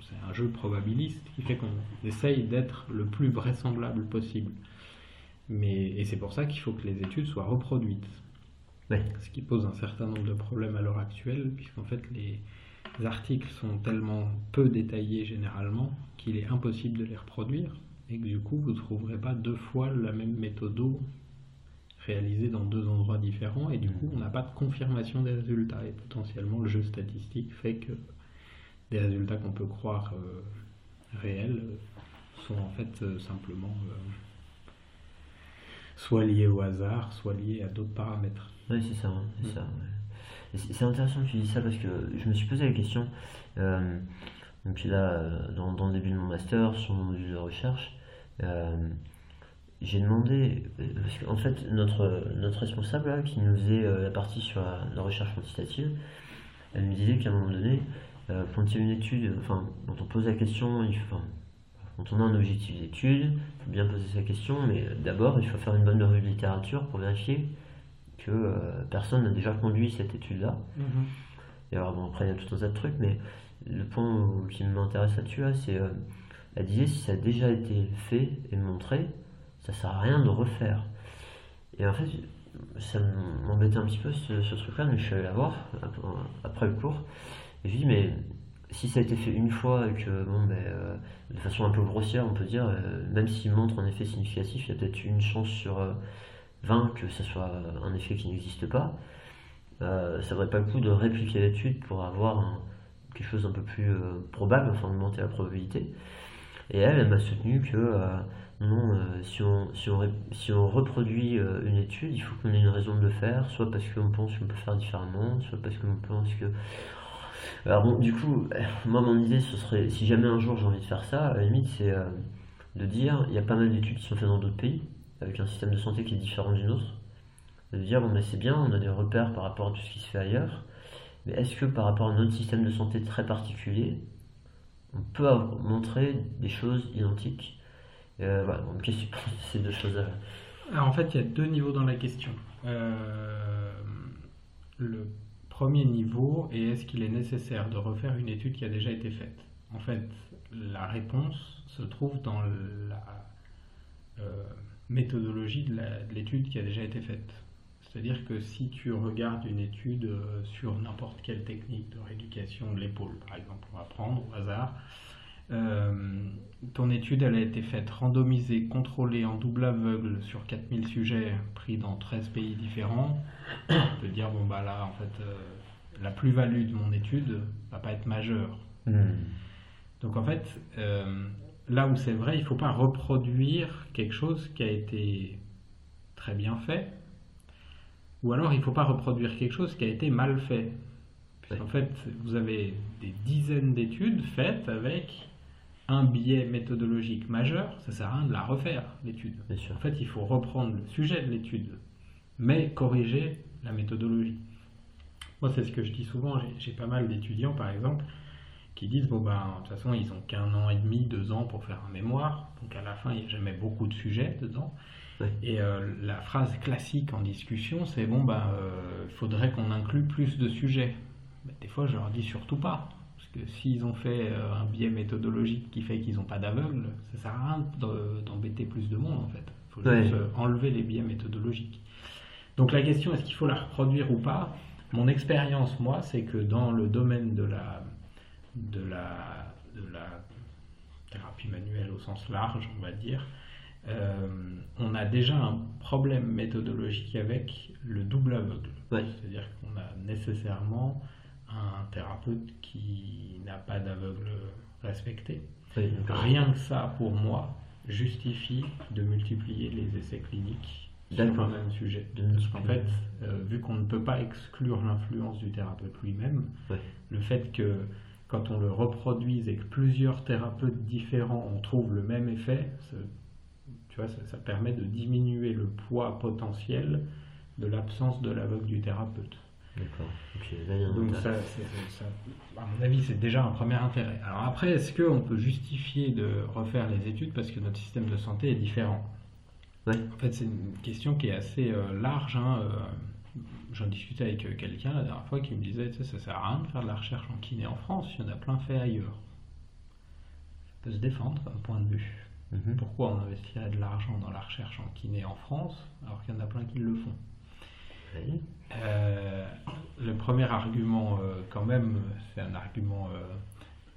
c'est un jeu probabiliste qui fait qu'on essaye d'être le plus vraisemblable possible. Mais, et c'est pour ça qu'il faut que les études soient reproduites. Ce qui pose un certain nombre de problèmes à l'heure actuelle, puisqu'en fait les articles sont tellement peu détaillés généralement qu'il est impossible de les reproduire, et que du coup vous ne trouverez pas deux fois la même méthode réalisée dans deux endroits différents, et du coup on n'a pas de confirmation des résultats, et potentiellement le jeu statistique fait que des résultats qu'on peut croire euh, réels euh, sont en fait euh, simplement euh, soit liés au hasard, soit liés à d'autres paramètres. Oui, c'est ça, c'est Mm. ça. ouais. C'est intéressant que tu dis ça parce que je me suis posé la question. Euh, donc là, dans, dans, le début de mon master, sur mon module de recherche, j'ai demandé, parce qu'en fait, notre, notre responsable qui nous faisait la partie sur la, recherche quantitative, elle me disait qu'à un moment donné, quand il y a une étude, enfin, quand on pose la question, il, enfin, quand on a un objectif d'étude, il faut bien poser sa question, mais d'abord, il faut faire une bonne revue de littérature pour vérifier que euh, personne n'a déjà conduit cette étude-là. Mhm. Et alors, bon, après, il y a tout un tas de trucs, mais le point qui m'intéresse là-dessus, c'est euh, elle disait si ça a déjà été fait et montré, ça sert à rien de refaire. Et en fait, ça m'embêtait un petit peu ce, truc-là, mais je suis allé la voir après le cours. Et je dis, mais si ça a été fait une fois et que, bon, ben, euh, de façon un peu grossière, on peut dire, euh, même s'il montre un effet significatif, il y a peut-être une chance sur 20 euh, que ce soit un effet qui n'existe pas. ça ne vaudrait pas le coup de répliquer l'étude pour avoir quelque chose un peu plus probable, enfin augmenter la probabilité. Et elle, elle m'a soutenu que non, si, on, si, on, si on reproduit une étude, il faut qu'on ait une raison de le faire, soit parce qu'on pense qu'on peut faire différemment, soit parce qu'on pense que alors bon, du coup, moi mon idée ce serait, si jamais un jour j'ai envie de faire ça, à la limite c'est euh, de dire, il y a pas mal d'études qui sont faites dans d'autres pays, avec un système de santé qui est différent du nôtre, de dire, bon mais c'est bien, on a des repères par rapport à tout ce qui se fait ailleurs, mais est-ce que par rapport à notre système de santé très particulier, on peut montrer des choses identiques? Euh, Voilà, donc qu'est-ce que tu ces deux choses-là Alors en fait, il y a deux niveaux dans la question. Euh, Premier niveau, et est-ce qu'il est nécessaire de refaire une étude qui a déjà été faite? En fait, la réponse se trouve dans la euh, méthodologie de l'étude qui a déjà été faite. C'est-à-dire que si tu regardes une étude euh, sur n'importe quelle technique de rééducation de l'épaule, par exemple, on va prendre au hasard, ton étude elle a été faite randomisée, contrôlée en double aveugle sur 4000 sujets pris dans 13 pays différents. On peut dire, bon bah là, en fait, euh, la plus-value de mon étude va pas être majeure. Hmm. Donc en fait, euh, là où c'est vrai, il ne faut pas reproduire quelque chose qui a été très bien fait, ou alors il ne faut pas reproduire quelque chose qui a été mal fait. En fait, vous avez des dizaines d'études faites avec un biais méthodologique majeur, ça sert à rien de la refaire, l'étude. En fait, il faut reprendre le sujet de l'étude, mais corriger la méthodologie. Moi, c'est ce que je dis souvent, j'ai pas mal d'étudiants, par exemple, qui disent, bon, ben, de toute façon, ils ont qu'un an et demi, deux ans pour faire un mémoire, donc à la fin, il n'y a jamais beaucoup de sujets dedans. Et euh, la phrase classique en discussion, c'est, bon, ben, il faudrait qu'on inclue plus de sujets. Ben, des fois, je leur dis surtout pas que s'ils ont fait euh, un biais méthodologique qui fait qu'ils n'ont pas d'aveugle, ça sert à rien d'embêter plus de monde en fait. Il faut juste euh, enlever les biais méthodologiques. Donc la question est-ce qu'il faut la reproduire ou pas? Mon expérience, moi, c'est que dans le domaine de la, de la, de la thérapie manuelle au sens large, on va dire, euh, on a déjà un problème méthodologique avec le double aveugle. C'est-à-dire qu'on a nécessairement un thérapeute qui n'a pas d'aveugle respecté. Rien que ça, pour moi, justifie de multiplier les essais cliniques sur le même sujet. En fait, euh, vu qu'on ne peut pas exclure l'influence du thérapeute lui-même, le fait que quand on le reproduise et que plusieurs thérapeutes différents on trouve le même effet, tu vois, ça, ça, permet de diminuer le poids potentiel de l'absence de l'aveugle du thérapeute. D'accord. Donc ça, à mon avis, c'est déjà un premier intérêt. Alors après, est-ce qu'on peut justifier de refaire les études parce que notre système de santé est différent? En fait, c'est une question qui est assez euh, large. Hein, euh, j'en discutais avec euh, quelqu'un la dernière fois qui me disait, ça sert à rien de faire de la recherche en kiné en France, il y en a plein fait ailleurs. Ça peut se défendre comme point de vue. Mhm. Pourquoi on investirait de l'argent dans la recherche en kiné en France alors qu'il y en a plein qui le font? Euh, le premier argument, euh, quand même, c'est un argument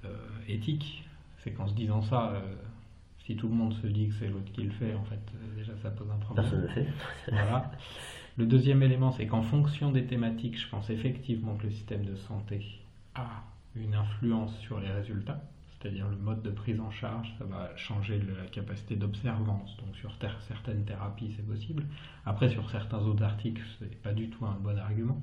euh, éthique. C'est qu'en se disant ça, si tout le monde se dit que c'est l'autre qui le fait, en fait, déjà ça pose un problème. Personne le fait. voilà. Le deuxième élément, c'est qu'en fonction des thématiques, je pense effectivement que le système de santé a une influence sur les résultats c'est-à-dire le mode de prise en charge, ça va changer la capacité d'observance. Donc sur certaines thérapies, c'est possible. Après, sur certains autres articles, c'est pas du tout un bon argument.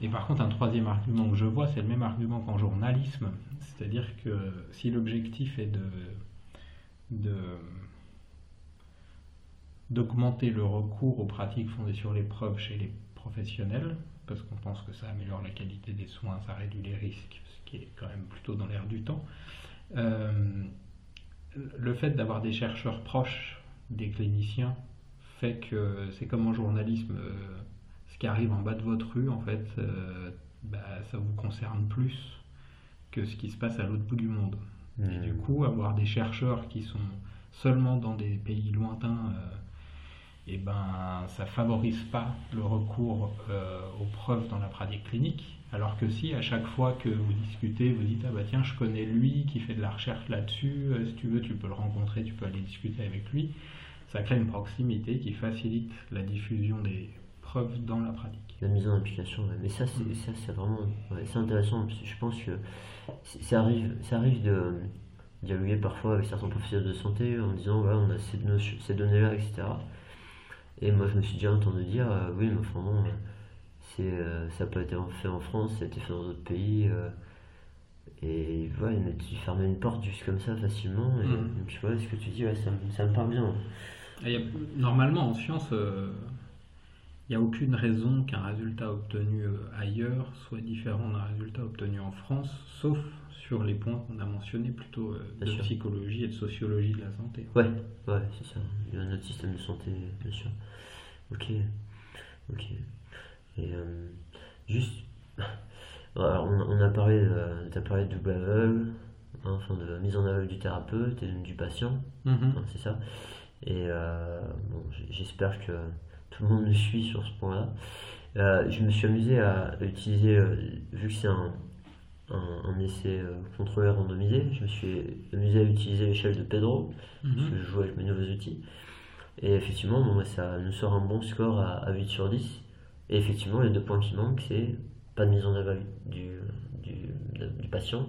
Et par contre, un troisième argument que je vois, c'est le même argument qu'en journalisme. C'est-à-dire que si l'objectif est de, d'augmenter le recours aux pratiques fondées sur les preuves chez les professionnels, parce qu'on pense que ça améliore la qualité des soins, ça réduit les risques, ce qui est quand même plutôt dans l'air du temps. Euh, le fait d'avoir des chercheurs proches des cliniciens fait que c'est comme en journalisme, euh, ce qui arrive en bas de votre rue, en fait, euh, bah, ça vous concerne plus que ce qui se passe à l'autre bout du monde. Et du Hmm. coup, avoir des chercheurs qui sont seulement dans des pays lointains, et ben, ça favorise pas le recours euh, aux preuves dans la pratique clinique. Alors que si à chaque fois que vous discutez, vous dites ah bah tiens je connais lui qui fait de la recherche là-dessus, euh, si tu veux tu peux le rencontrer, tu peux aller discuter avec lui, ça crée une proximité qui facilite la diffusion des preuves dans la pratique. La mise en application, ouais. mais ça c'est Mm. ça c'est vraiment ouais, c'est intéressant parce que je pense que ça arrive ça arrive de dialoguer parfois avec certains professionnels de santé en disant voilà on a ces, ces données là etc. Et moi je me suis déjà entendu dire euh, oui mais enfin bon euh, euh, ça n'a pas été fait en France, ça a été fait dans d'autres pays euh, et voilà mais tu fermais une porte juste comme ça facilement et Mm. donc, tu vois ce que tu dis ouais, ça, me- ça me parle bien. Et a- normalement en science, euh, il n'y a aucune raison qu'un résultat obtenu euh, ailleurs soit différent d'un résultat obtenu en France, sauf sur les points qu'on a mentionnés plutôt euh, de sûr. psychologie et de sociologie de la santé. Ouais, ouais, c'est ça. Il y a notre système de santé, bien sûr. Ok, ok. Et euh, juste, alors on, on a parlé, de- t'as parlé de double aveugle, hein, enfin de mise en aveugle du thérapeute et du patient, Mhm. hein, c'est ça. Et euh, bon, j'espère que tout le monde me suit sur ce point-là. Euh, je me suis amusé à utiliser, euh, vu que c'est un, un, un essai euh, contrôlé randomisé, je me suis amusé à utiliser l'échelle de Pedro parce Mhm. que je joue avec mes nouveaux outils. Et effectivement, bon, bah, ça nous sort un bon score à, à 8 sur 10. Et effectivement, les deux points qui manquent, c'est pas de mise en aval du, du, du patient,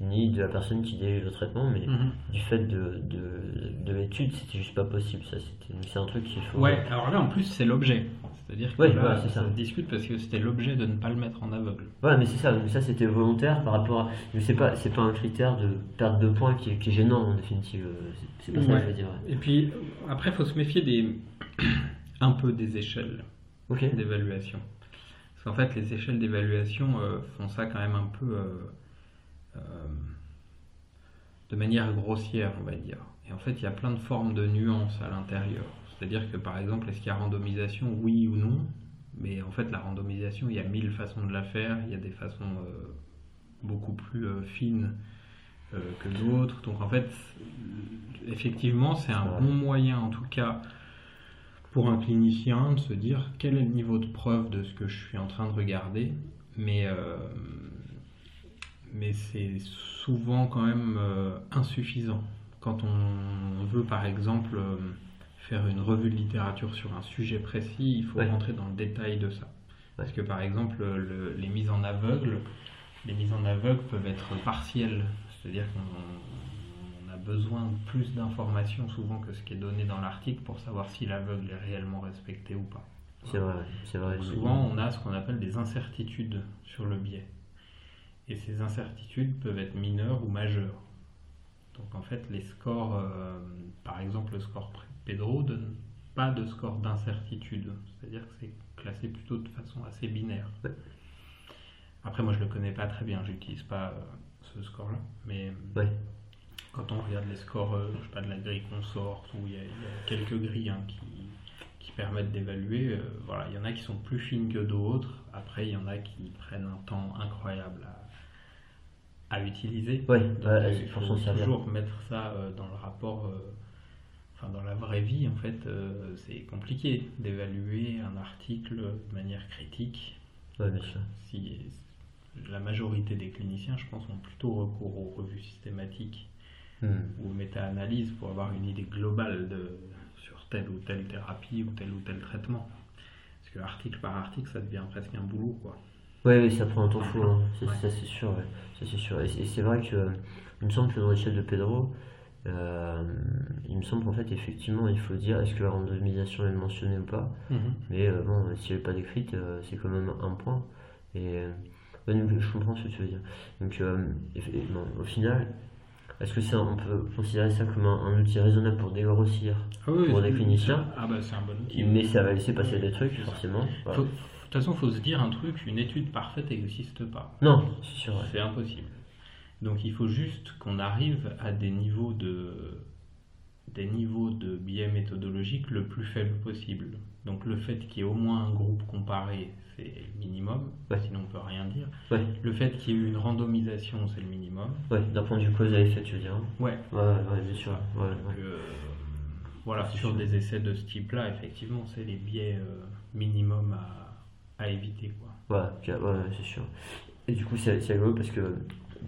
ni de la personne qui délivre le traitement, mais Mhm. du fait de, de, de l'étude, c'était juste pas possible. Ça, c'était, c'est un truc qu'il faut. Ouais, alors là en plus c'est l'objet. C'est-à-dire que Ouais, là, c'est ça se discute parce que c'était l'objet de ne pas le mettre en aveugle. Voilà, mais c'est ça, mais ça c'était volontaire par rapport à. Mais c'est pas, c'est pas un critère de perte de points qui est, qui est gênant en définitive. C'est, c'est pas ça que Ouais. je veux dire. ouais. Et puis après, il faut se méfier des un peu des échelles. Ok. d'évaluation. Parce qu'en fait, les échelles d'évaluation euh, font ça quand même un peu euh, euh, de manière grossière, on va dire. Et en fait, il y a plein de formes de nuances à l'intérieur. C'est-à-dire que par exemple, est-ce qu'il y a randomisation Oui ou non? Mais en fait, la randomisation, il y a mille façons de la faire. Il y a des façons beaucoup plus fines que d'autres. Donc en fait, effectivement, c'est un bon moyen, en tout cas, pour un clinicien de se dire quel est le niveau de preuve de ce que je suis en train de regarder, mais, euh, mais c'est souvent quand même euh, insuffisant. Quand on veut par exemple euh, faire une revue de littérature sur un sujet précis, il faut Ouais. rentrer dans le détail de ça. Parce que par exemple, le- les mises en aveugle, les mises en aveugle peuvent être partielles, c'est-à-dire qu'on besoin plus d'informations souvent que ce qui est donné dans l'article pour savoir si l'aveugle est réellement respecté ou pas. C'est vrai, c'est vrai. Donc souvent, on a ce qu'on appelle des incertitudes sur le biais. Et ces incertitudes peuvent être mineures ou majeures. Donc en fait, les scores, euh, par exemple le score Pedro, donne pas de score d'incertitude. C'est-à-dire que c'est classé plutôt de façon assez binaire. Ouais. Après, moi je le connais pas très bien, j'utilise pas euh, ce score-là. Mais Ouais. Quand on regarde les scores, euh, je sais pas, de la grille consort, où il y, a- il y a quelques grilles hein, qui, qui permettent d'évaluer, euh, voilà, il y en a qui sont plus fines que d'autres. Après, il y en a qui prennent un temps incroyable à, à utiliser. Donc, bah, il faut toujours mettre ça euh, dans le rapport, euh, enfin dans la vraie vie, en fait, euh, c'est compliqué d'évaluer un article de manière critique. Ouais, bien sûr. Si la majorité des cliniciens, je pense, ont plutôt recours aux revues systématiques Hmm. ou aux méta-analyses pour avoir une idée globale de, sur telle ou telle thérapie ou tel ou tel traitement. Parce que article par article, ça devient presque un boulot, quoi. Ouais, oui, ça prend un temps fou, hein. Ça, Ouais. ça, c'est sûr, ouais. Ça, c'est sûr. Et c'est vrai que, il me semble que dans l'échelle de Pedro, euh, il me semble qu'en fait, effectivement, il faut dire est-ce que la randomisation est mentionnée ou pas? Mais euh, bon, si elle n'est pas décrite, euh, c'est quand même un point. Et je comprends ce que tu veux dire. Donc, au final, est-ce que ça, on peut considérer ça comme un, outil raisonnable pour dégrossir ah pour des cliniciens Ah bah c'est un bon outil. Mais ça va laisser passer des trucs, forcément. de toute façon, il faut se dire un truc, une étude parfaite n'existe pas. Non, c'est sûr. C'est impossible. Donc il faut juste qu'on arrive à des niveaux de des niveaux de biais méthodologiques le plus faible possible. Donc le fait qu'il y ait au moins un groupe comparé, c'est minimum, sinon on peut rien dire. Le fait qu'il y ait eu une randomisation, c'est le minimum. Ouais, d'un point de vue cause à effet, tu veux dire Ouais. Ouais, ouais, bien sûr. Euh, voilà, sur des essais de ce type-là, effectivement, c'est les biais euh, minimum à, à, éviter. Quoi. Ouais, c'est sûr. Et du coup, c'est rigolo parce que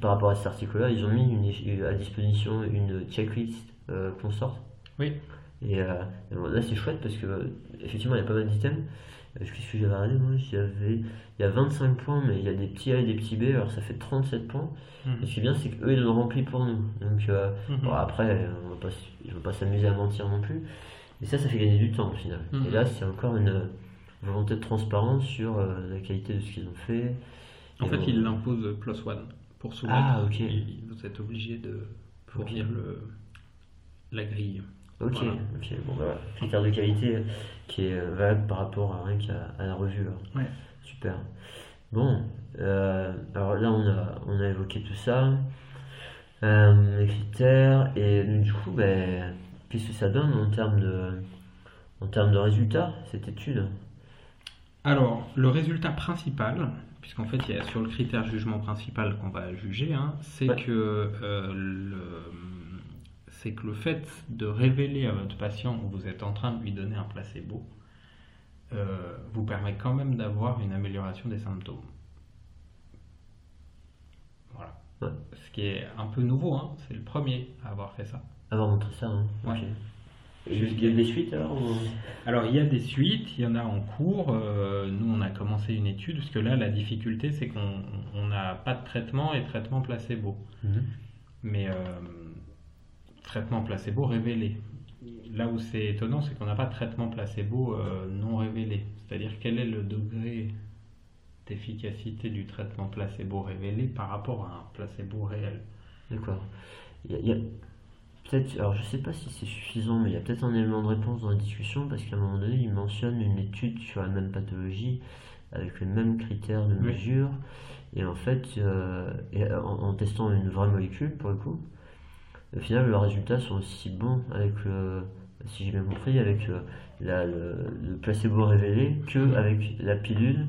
par rapport à cet article-là, ils ont mis une, à disposition une checklist euh, qu'on sorte. Oui. Et euh, là, c'est chouette parce que effectivement, il y a pas mal d'items. Euh, qu'est-ce que j'avais regardé Moi, il y a 25 points, mais il y a des petits A et des petits B, alors ça fait 37 points. Mhm. Et ce qui est bien, c'est qu'eux, ils l'ont rempli pour nous. Donc, mhm. après, on va pas, ne va pas s'amuser à mentir non plus. Et ça, ça fait gagner du temps au final. Et mhm. là, c'est encore une volonté de transparence sur la qualité de ce qu'ils ont fait. En fait, ils l'imposent plus one. Pour soumettre, ah, ok. vous êtes obligé de fournir le, la grille. Ok, ok. Bon, bah, critère de qualité qui est valable par rapport à rien qu'à la revue. Ouais. Super. Bon, euh, alors là, on a, on a évoqué tout ça, euh, les critères, et du coup, ben, qu'est-ce que ça donne en termes de, en termes de résultats, cette étude? Alors, le résultat principal, puisqu'en fait, il y a sur le critère jugement principal qu'on va juger, hein, c'est que euh, le c'est que le fait de révéler à votre patient que vous êtes en train de lui donner un placebo euh, vous permet quand même d'avoir une amélioration des symptômes. Voilà. Ce qui est un peu nouveau, hein. c'est le premier à avoir fait ça. Avoir montré ça, hein. il y a des suites alors Alors il y a des suites, il y en a en cours. Euh, nous on a commencé une étude, parce que là la difficulté c'est qu'on n'a pas de traitement et traitement placebo. Mhm. Mais euh, traitement placebo révélé. Là où c'est étonnant, c'est qu'on n'a pas de traitement placebo euh, non révélé. C'est-à-dire quel est le degré d'efficacité du traitement placebo révélé par rapport à un placebo réel? D'accord. Il y a, peut-être, alors je sais pas si c'est suffisant, mais il y a peut-être un élément de réponse dans la discussion parce qu'à un moment donné, il mentionne une étude sur la même pathologie avec les mêmes critères de mesure et en fait, euh, en, testant une vraie molécule pour le coup, au final, leurs résultats sont aussi bons avec le, si j'ai bien compris, avec le, le, placebo révélé que avec la pilule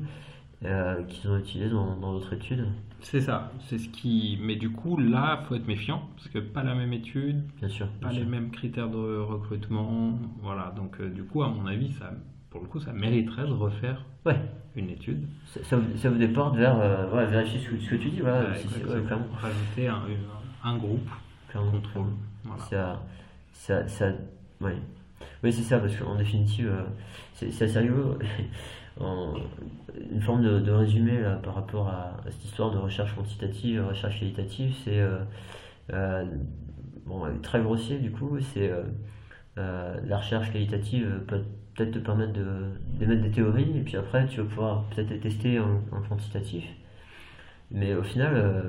euh, qu'ils ont utilisée dans, dans d'autres études. C'est ça, c'est ce qui. Mais du coup, là, faut être méfiant parce que pas la même étude, bien sûr, pas les mêmes critères de recrutement, voilà. Donc, euh, du coup, à mon avis, ça, pour le coup, ça mériterait de refaire ouais. une étude. Ça, ça, vous déporte vers euh, vérifier ce, que tu dis, voilà. si, rajouter un, un groupe contrôle. Ça, ça, ça, ouais. Oui, c'est ça, parce qu'en définitive, euh, c'est assez rigolo. une forme de, résumé là, par rapport à, cette histoire de recherche quantitative, recherche qualitative, c'est euh, euh, bon, très grossier du coup, c'est la recherche qualitative peut peut-être te permettre d'émettre des théories, et puis après tu vas pouvoir peut-être les tester en, en, quantitatif. Mais au final,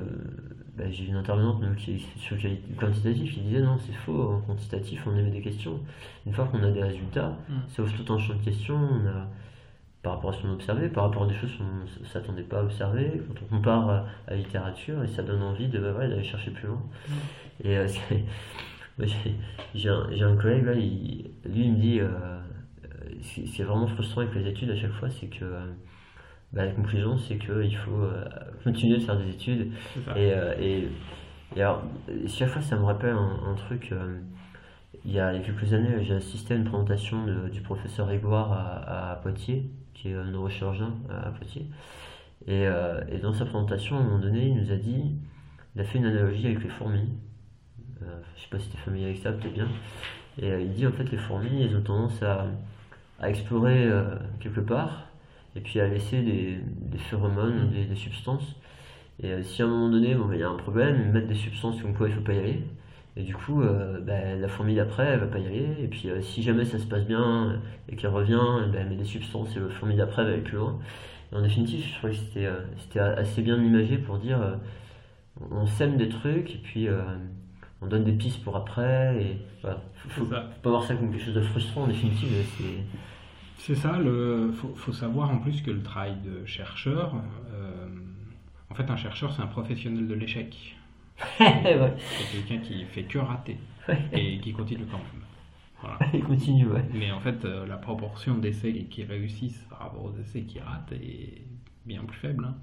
bah, j'ai une intervenante qui est sur le quantitatif qui disait non, c'est faux, en quantitatif on émet des questions. Une fois qu'on a des résultats, mm. ça ouvre tout un champ de questions on a, par rapport à ce qu'on a observé, par rapport à des choses qu'on ne s'attendait pas à observer, quand on compare à, la littérature, et ça donne envie de bah, d'aller chercher plus loin. Mm. Et euh, j'ai un, un, collègue, là, lui il me dit, euh, ce qui est vraiment frustrant avec les études à chaque fois, c'est que bah, la conclusion, c'est qu'il faut euh, continuer de faire des études. Et, euh, et, alors, chaque fois, ça me rappelle un, truc. Euh, il, y a, quelques années, j'ai assisté à une présentation du professeur Égoire à, Poitiers, qui est un neurochirurgien à, Poitiers. Et, et, dans sa présentation, à un moment donné, il nous a dit il a fait une analogie avec les fourmis. je ne sais pas si tu es familier avec ça, peut-être bien. Et il dit en fait, les fourmis, elles ont tendance à, à explorer quelque part et puis à laisser des, des phéromones, mm. des, substances. Et euh, si à un moment donné, bon, il y a un problème, ils mettent des substances comme quoi il ne faut pas y aller. Et du coup, euh, bah, la fourmi d'après, elle va pas y aller. Et puis, euh, si jamais ça se passe bien et qu'elle revient, bah, elle met des substances et la fourmi d'après va aller plus loin. en définitive, je trouvais que c'était, assez bien imagé pour dire on sème des trucs et puis on donne des pistes pour après. Et voilà. Faut, faut, faut pas voir ça comme quelque chose de frustrant en définitive. C'est... C'est ça, il faut, faut savoir en plus que le travail de chercheur, euh, en fait un chercheur c'est un professionnel de l'échec. C'est quelqu'un qui fait que rater et qui continue quand même. Voilà. Il continue, ouais. Mais en fait euh, la proportion d'essais qui réussissent par rapport aux essais qui ratent est bien plus faible. hein.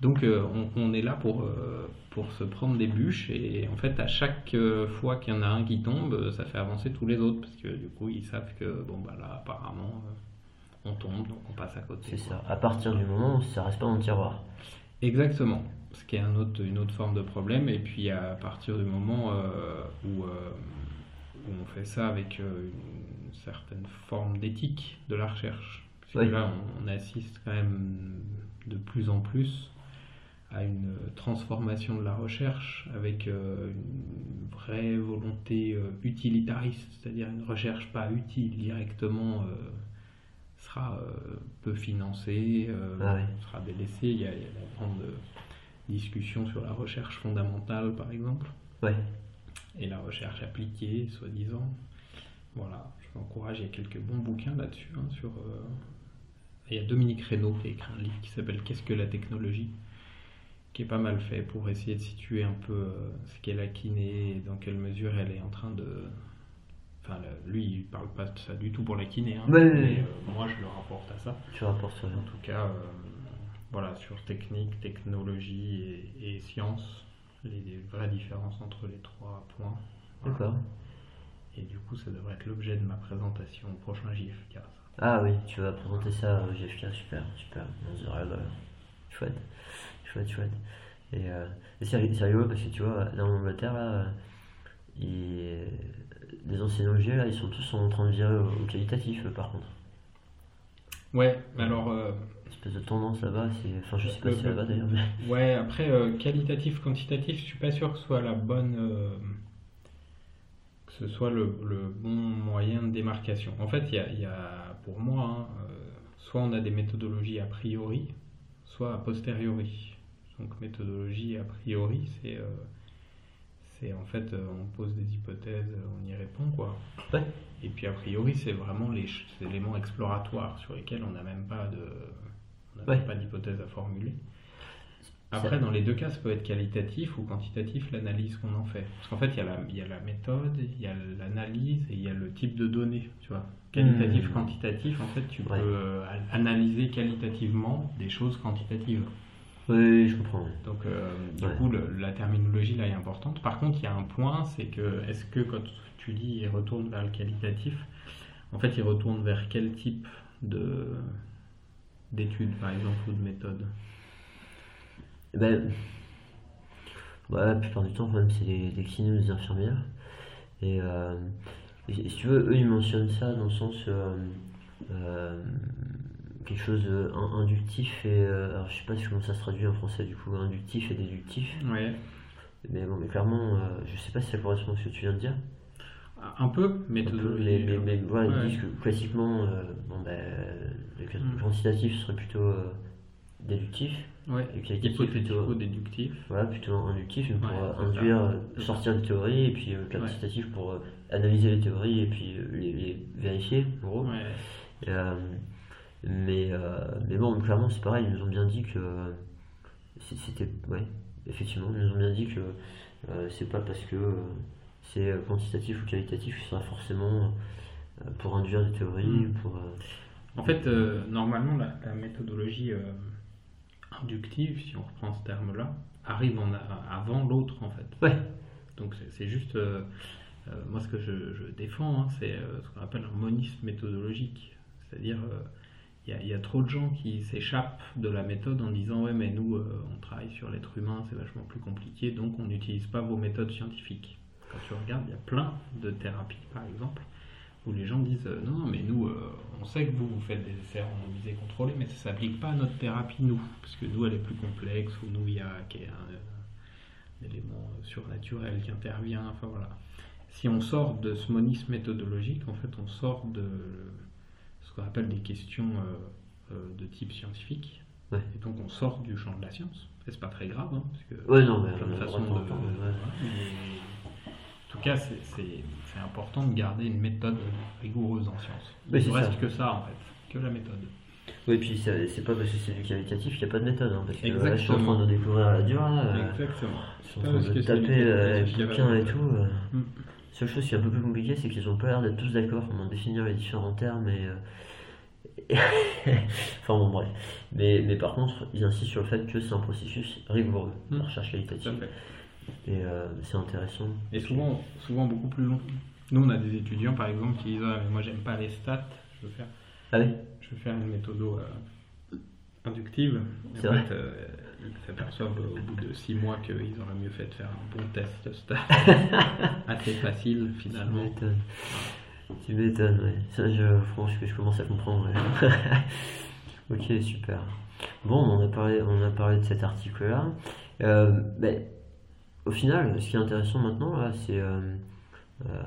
Donc euh, on, on est là pour, euh, pour se prendre des bûches et en fait à chaque euh, fois qu'il y en a un qui tombe, ça fait avancer tous les autres parce que du coup ils savent que bon bah là apparemment on tombe donc on passe à côté. C'est ça. À partir du moment où ça reste pas dans le tiroir. Exactement, ce qui est un autre, une autre forme de problème. Et puis à partir du moment où, où on fait ça avec une certaine forme d'éthique de la recherche, parce que là on, on assiste quand même de plus en plus à une transformation de la recherche avec euh, une vraie volonté euh, utilitariste, c'est-à-dire une recherche pas utile directement euh, sera peu financée, Ah sera délaissée. Il y, a, il y a la grande discussion sur la recherche fondamentale, par exemple, Ouais. et la recherche appliquée, soi-disant. Voilà, je vous encourage, il y a quelques bons bouquins là-dessus. hein, sur, Il y a Dominique Reynaud qui a écrit un livre qui s'appelle Qu'est-ce que la technologie? Qui est pas mal fait pour essayer de situer un peu euh, ce qu'est la kiné et dans quelle mesure elle est en train de. Enfin, lui, il parle pas de ça du tout pour la kiné, hein, mais euh, moi, je le rapporte à ça. Tu rapportes ça. En tout cas, euh, voilà, sur technique, technologie et, et science, les, les vraies différences entre les trois points. Voilà. D'accord. Et du coup, ça devrait être l'objet de ma présentation au prochain JFK. Ah oui, tu vas présenter ça au GFK, super, super. Chouette, chouette, chouette. Et, euh, et c'est ri- c'est rigolo parce que tu vois, là en Angleterre, là, euh, les anciens OG, là, ils sont tous en train de virer au, au qualitatif, euh, par contre. Ouais, alors, euh, Une espèce de tendance là-bas, c'est. Enfin, je sais pas Le- si ça va d'ailleurs, mais. ouais, après, euh, qualitatif, quantitatif, je suis pas sûr que ce soit la bonne. euh, que ce soit le, le bon moyen de démarcation. En fait, il y y a, pour moi, hein, euh, soit on a des méthodologies a priori, soit a posteriori. Donc, méthodologie a priori, c'est. euh, c'est en fait, euh, on pose des hypothèses, on y répond, quoi. Ouais. Et puis, a priori, c'est vraiment les éléments exploratoires sur lesquels on n'a même pas de. On n'a Ouais. même pas d'hypothèse à formuler. Après, dans les deux cas, ça peut être qualitatif ou quantitatif l'analyse qu'on en fait. Parce qu'en fait, il y, a la, il y a la méthode, il y a l'analyse et il y a le type de données. Tu vois, qualitatif, Hmm. quantitatif, en fait, tu Ouais. peux euh, analyser qualitativement des choses quantitatives. Oui, je comprends. Donc, euh, du Ouais. coup, le- la terminologie là est importante. Par contre, il y a un point, c'est que est-ce que quand tu dis il retourne vers le qualitatif, en fait, il retourne vers quel type de d'études, par exemple, ou de méthode? Eh Ben, bah, la plupart du temps, quand même, c'est des, des kinés ou des infirmières. Et, euh, et si tu veux, eux, ils mentionnent ça dans le sens euh, euh, quelque chose in- inductif et euh, alors je sais pas comment ça se traduit en français du coup inductif et déductif Ouais. mais bon mais clairement euh, je sais pas si ça correspond à ce que tu viens de dire Un peu, méthodologie. mais, mais, voilà, Ouais. ils disent que classiquement euh, bon, ben, le quant- Mm. quantitatif serait plutôt euh, déductif Ouais. et qualitatif plutôt Hypothético-déductif. Voilà, plutôt inductif, pour Ouais, euh, induire, euh, sortir des théories, et puis euh, quantitatif pour euh, analyser les théories et puis euh, les, les vérifier, en gros. Et, euh, mais, euh, mais bon, clairement, c'est pareil, ils nous ont bien dit que c'était. Ouais, effectivement, ils nous ont bien dit que euh, c'est pas parce que euh, c'est quantitatif ou qualitatif que ce sera forcément pour induire des théories, Mm. pour. En fait, euh, normalement, la, la méthodologie euh, inductive, si on reprend ce terme-là, arrive en a- avant l'autre, en fait. Ouais. Donc c'est juste, euh, moi ce que je, je défends, hein, c'est ce qu'on appelle un monisme méthodologique. C'est-à-dire, il y, a- trop de gens qui s'échappent de la méthode en disant ouais mais nous euh, on travaille sur l'être humain, c'est vachement plus compliqué, donc on n'utilise pas vos méthodes scientifiques. Quand tu regardes, il y a plein de thérapies par exemple, où les gens disent euh, non, mais nous euh, on sait que vous vous faites des essais randomisés contrôlés, mais ça s'applique pas à notre thérapie nous, parce que nous elle est plus complexe, ou nous il y a un, un élément surnaturel qui intervient, enfin voilà. Si on sort de ce monisme méthodologique, en fait on sort de qu'on appelle des questions euh, euh, de type scientifique, Ouais. Et donc on sort du champ de la science. Et c'est pas très grave, hein, parce que Ouais, non, mais plein de façons de- de l'entendre, ouais. Mais En tout cas, c'est- c'est c'est important de garder une méthode rigoureuse en science. Oui, Il ne reste ça. que ça en fait, que la méthode. Oui, puis c'est c'est pas parce que c'est du qualitatif qu'il n'y a pas de méthode. Hein, parce que là, je suis en train de découvrir la dure. là, euh, Exactement. Ils sont en train de taper les bouquins et tout. euh. Seule chose qui est un peu plus compliquée, c'est qu'ils ont pas l'air d'être tous d'accord comment définir les différents termes et. euh, enfin bon, bref. Mais, mais par contre, ils insistent sur le fait que c'est un processus rigoureux, Mm. la recherche qualitative. Et euh, c'est intéressant. Et souvent, souvent beaucoup plus long. Nous, on a des étudiants, par exemple, qui disent ah, mais Moi, j'aime pas les stats, je veux faire, Ah oui je veux faire une méthode euh, inductive. Et C'est en vrai. fait, euh, ils s'aperçoivent au bout de six mois qu'ils auraient mieux fait de faire un bon test stats. Assez facile, Tu finalement. m'étonnes. Tu m'étonnes, ouais. Ça, je, franchement, je commence à comprendre. ouais. ok, super. Bon, on a parlé, on a parlé de cet article-là. Euh, ben, au final, ce qui est intéressant maintenant, là, c'est euh, euh,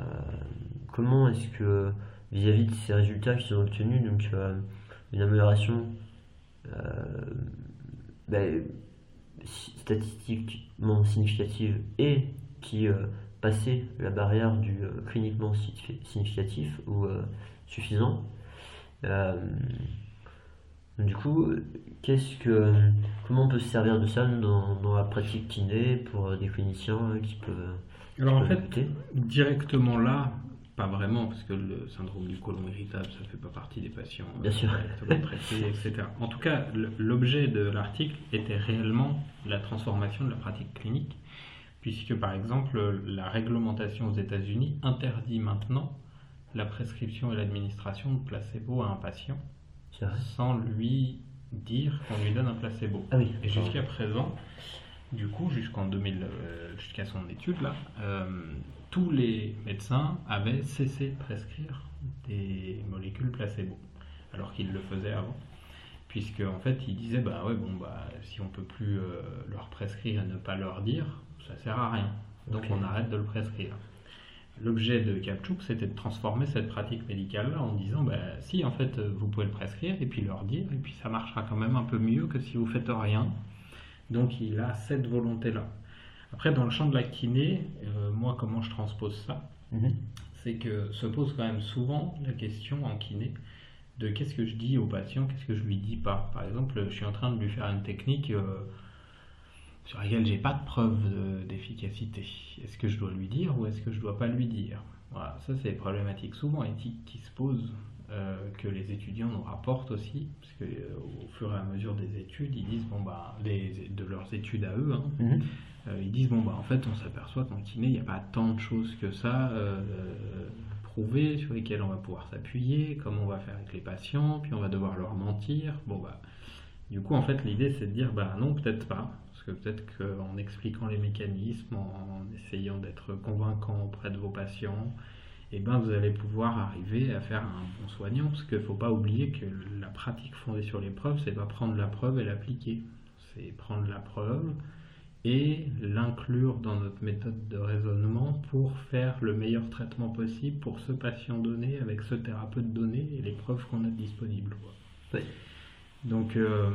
comment est-ce que, vis-à-vis de ces résultats qu'ils ont obtenus, donc euh, une amélioration ben, statistiquement significative et qui euh, passait la barrière du euh, cliniquement signifi- significatif ou euh, suffisant. Du coup, qu'est-ce que, comment on peut se servir de ça dans, dans la pratique kiné pour des cliniciens euh, qui peuvent, Alors en peuvent fait, directement là, pas vraiment, parce que le syndrome du côlon irritable, ça fait pas partie des patients euh, Bien sûr. directement traités, etc. En tout cas, l'objet de l'article était réellement la transformation de la pratique clinique, puisque par exemple, la réglementation aux États-Unis interdit maintenant la prescription et l'administration de placebo à un patient sans lui dire qu'on lui donne un placebo. Ah oui. Et jusqu'à présent, du coup, jusqu'en 2000, euh, jusqu'à son étude là, euh, tous les médecins avaient cessé de prescrire des molécules placebo, alors qu'ils le faisaient avant, puisque en fait, ils disaient bah ouais bon bah si on peut plus euh, leur prescrire et ne pas leur dire, ça sert à rien, donc on arrête de le prescrire. L'objet de Kapchuk, c'était de transformer cette pratique médicale-là en disant, bah, si en fait vous pouvez le prescrire et puis leur dire, et puis ça marchera quand même un peu mieux que si vous faites rien. Donc il a cette volonté-là. Après, dans le champ de la kiné, euh, moi comment je transpose ça Mhm. C'est que se pose quand même souvent la question en kiné de qu'est-ce que je dis au patient, qu'est-ce que je lui dis pas. Par exemple, je suis en train de lui faire une technique euh, sur laquelle j'ai pas de preuve de- d'efficacité. Est-ce que je dois lui dire ou est-ce que je dois pas lui dire? Voilà, ça c'est des problématiques souvent éthiques qui se posent, euh, que les étudiants nous rapportent aussi, parce que euh, au fur et à mesure des études, ils disent bon bah de leurs études à eux, hein, Mhm. Ils disent bon bah en fait on s'aperçoit qu'en kiné il n'y a pas tant de choses que ça euh, euh, prouvées sur lesquelles on va pouvoir s'appuyer, comment on va faire avec les patients, puis on va devoir leur mentir. Bon bah du coup en fait l'idée c'est de dire bah non peut-être pas, parce que peut-être qu'en expliquant les mécanismes, en, essayant d'être convaincant auprès de vos patients, et ben vous allez pouvoir arriver à faire un bon soignant, parce qu'il ne faut pas oublier que la pratique fondée sur les preuves, c'est pas prendre la preuve et l'appliquer, c'est prendre la preuve et l'inclure dans notre méthode de raisonnement pour faire le meilleur traitement possible pour ce patient donné avec ce thérapeute donné et les preuves qu'on a disponibles. Donc euh,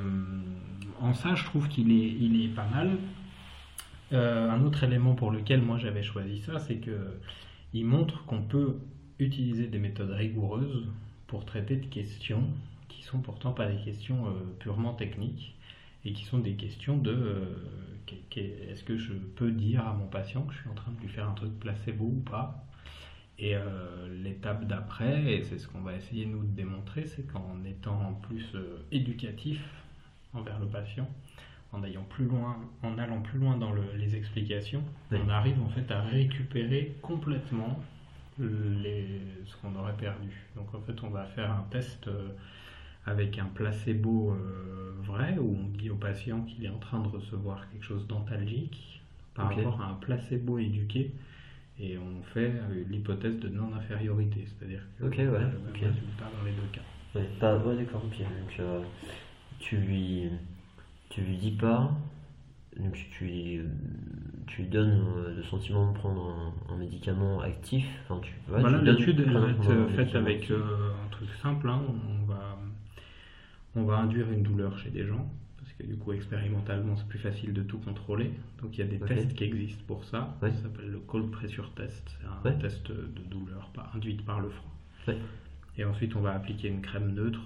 en ça, je trouve qu'il est, il est pas mal. Euh, un autre élément pour lequel moi j'avais choisi ça, c'est que il montre qu'on peut utiliser des méthodes rigoureuses pour traiter de questions qui sont pourtant pas des questions euh, purement techniques et qui sont des questions de est-ce que je peux dire à mon patient que je suis en train de lui faire un truc placebo ou pas? Et euh, l'étape d'après, et c'est ce qu'on va essayer nous de démontrer, c'est qu'en étant plus euh, éducatif envers le patient, en allant plus loin, en allant plus loin dans le- les explications, Oui. on arrive en fait à récupérer complètement les, ce qu'on aurait perdu. Donc en fait, on va faire un test euh, avec un placebo euh, vrai où on dit au patient qu'il est en train de recevoir quelque chose d'antalgique par rapport à un placebo éduqué et on fait euh, l'hypothèse de non-infériorité, c'est-à-dire que Ok, on a ouais, le même ok. résultat dans les deux cas. Ouais, pas, ouais, d'accord, ok. Donc, euh, tu lui, tu lui dis pas, donc tu lui, tu lui donnes euh, le sentiment de prendre un, un médicament actif. Enfin, tu, ouais, Voilà, l'étude elle va être euh, faite avec euh, un truc simple. hein. On, on va induire une douleur chez des gens. parce que du coup, expérimentalement, c'est plus facile de tout contrôler. Donc il y a des tests qui existent pour ça. Ouais. Ça s'appelle le cold pressure test. C'est un Ouais. test de douleur induite par le froid. Ouais. Et ensuite, on va appliquer une crème neutre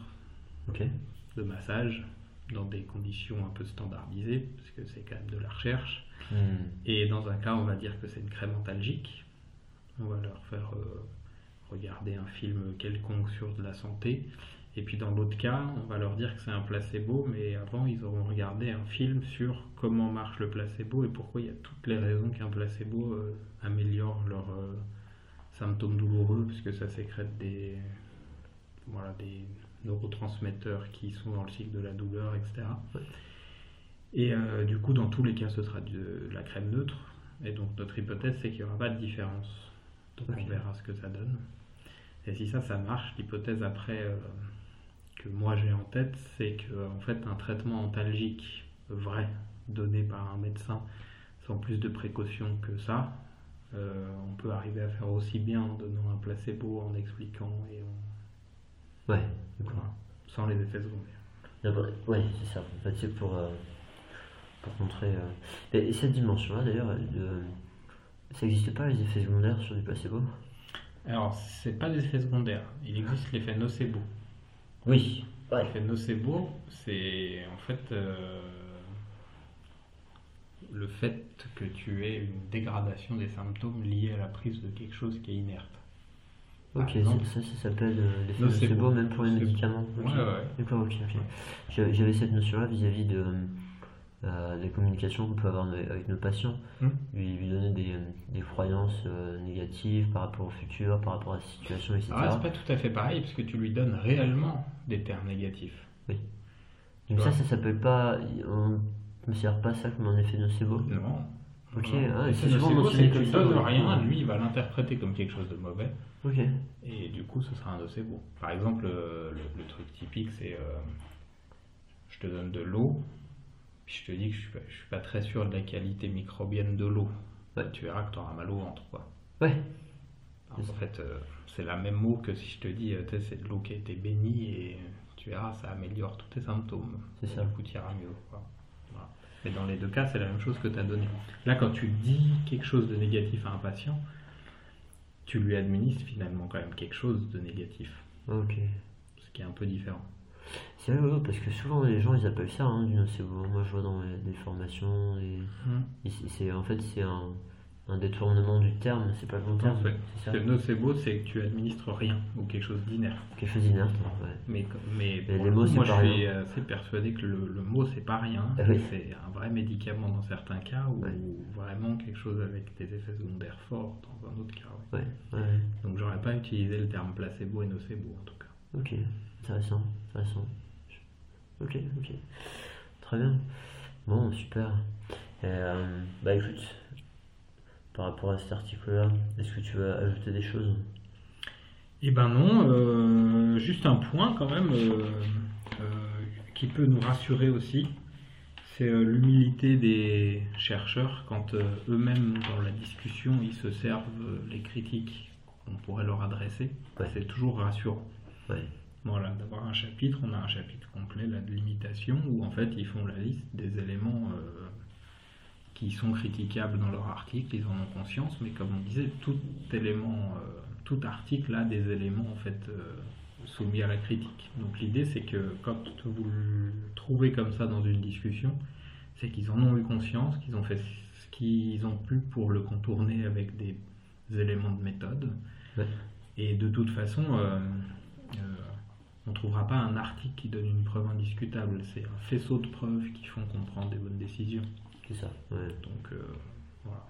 de massage dans des conditions un peu standardisées, parce que c'est quand même de la recherche. Hmm. Et dans un cas, on va dire que c'est une crème antalgique. On va leur faire euh, regarder un film quelconque sur de la santé. Et puis dans l'autre cas, on va leur dire que c'est un placebo, mais avant, ils auront regardé un film sur comment marche le placebo et pourquoi il y a toutes les raisons qu'un placebo euh, améliore leurs euh, symptômes douloureux, puisque ça sécrète des, voilà, des neurotransmetteurs qui sont dans le cycle de la douleur, etc. Et euh, du coup, dans tous les cas, ce sera de la crème neutre. Et donc, notre hypothèse, c'est qu'il n'y aura pas de différence. Donc, on verra ce que ça donne. Et si ça, ça marche, l'hypothèse après que moi j'ai en tête, c'est que en fait, un traitement antalgique vrai donné par un médecin sans plus de précautions que ça, euh, on peut arriver à faire aussi bien en donnant un placebo, en expliquant et en- Ouais, voilà, sans les effets secondaires. D'abord- Ouais, c'est ça. En fait, c'est pour, euh, pour montrer. euh, Et, et cette dimension-là, d'ailleurs, de... ça n'existe pas les effets secondaires sur du placebo? Alors, c'est pas des effets secondaires. Il existe l'effet nocebo. Oui. Ouais. L'effet nocebo, c'est en fait euh, le fait que tu aies une dégradation des symptômes liés à la prise de quelque chose qui est inerte. Ok, exemple. ça, ça, s'appelle euh, l'effet Nocebo. nocebo, même pour les médicaments. Ok. Ouais, ouais. D'accord, ok, ok. J'avais j'avais cette notion-là vis-à-vis de euh, des communications qu'on peut avoir avec nos patients, Hmm. lui, lui donner des, des croyances euh, négatives par rapport au futur, par rapport à la situation, etc. Ah, c'est pas tout à fait pareil, parce que tu lui donnes réellement des termes négatifs. Donc Ouais. ça, ça s'appelle pas, on ne considère pas ça comme un effet nocebo. Non. Ok, ah, c'est souvent mentionné comme tu ça, ouais. rien, lui, il va l'interpréter comme quelque chose de mauvais. Ok. Et du coup, ce sera un nocebo. Par exemple, euh, le, le truc typique, c'est euh, je te donne de l'eau, puis je te dis que je suis, pas, je suis pas très sûr de la qualité microbienne de l'eau. Ouais. Tu verras que tu auras mal au ventre. Quoi. Ouais. Alors, en fait, euh, c'est la même mot que si je te dis, euh, tu sais, c'est de l'eau qui a été bénie et tu verras, ça améliore tous tes symptômes. C'est ça. Du coup, tu iras mieux. Quoi. Voilà. Dans les deux cas, c'est la même chose que tu as donné. Là, quand tu dis quelque chose de négatif à un patient, tu lui administres finalement quand même quelque chose de négatif, Ok. ce qui est un peu différent. C'est vrai, parce que souvent les gens ils appellent ça hein, du nocebo. Moi je vois dans les, des formations, et, et c'est- en fait c'est un, un détournement du terme, c'est pas le bon terme. C'est Le nocebo, c'est que tu administres rien ou quelque chose d'inerte. Quelque chose d'inerte, ouais. Mais, mais pour les le mots, moi, je suis rien. assez persuadé que le, le mot, c'est pas rien. Ah oui. C'est un vrai médicament dans certains cas ou Ouais. vraiment quelque chose avec des effets secondaires forts dans un autre cas. Donc, j'aurais pas utilisé le terme placebo et nocebo en tout cas. Ok, intéressant, intéressant. Ok, ok. Très bien. Bon, super. Euh, bah écoute, par rapport à cet article-là, est-ce que tu veux ajouter des choses? Eh ben non, euh, juste un point quand même euh, qui peut nous rassurer aussi, c'est l'humilité des chercheurs quand eux-mêmes dans la discussion ils se servent les critiques qu'on pourrait leur adresser. Ouais. C'est toujours rassurant. Ouais. Voilà, d'avoir un chapitre, on a un chapitre complet là de limitation où en fait ils font la liste des éléments euh, qui sont critiquables dans leur article, ils en ont conscience, mais comme on disait, tout élément, euh, tout article a des éléments en fait euh, soumis à la critique. Donc l'idée c'est que quand vous le trouvez comme ça dans une discussion, c'est qu'ils en ont eu conscience, qu'ils ont fait ce qu'ils ont pu pour le contourner avec des éléments de méthode. Ouais. Et de toute façon, euh, on ne trouvera pas un article qui donne une preuve indiscutable. C'est un faisceau de preuves qui font qu'on prend des bonnes décisions. C'est ça, ouais. Donc euh, voilà.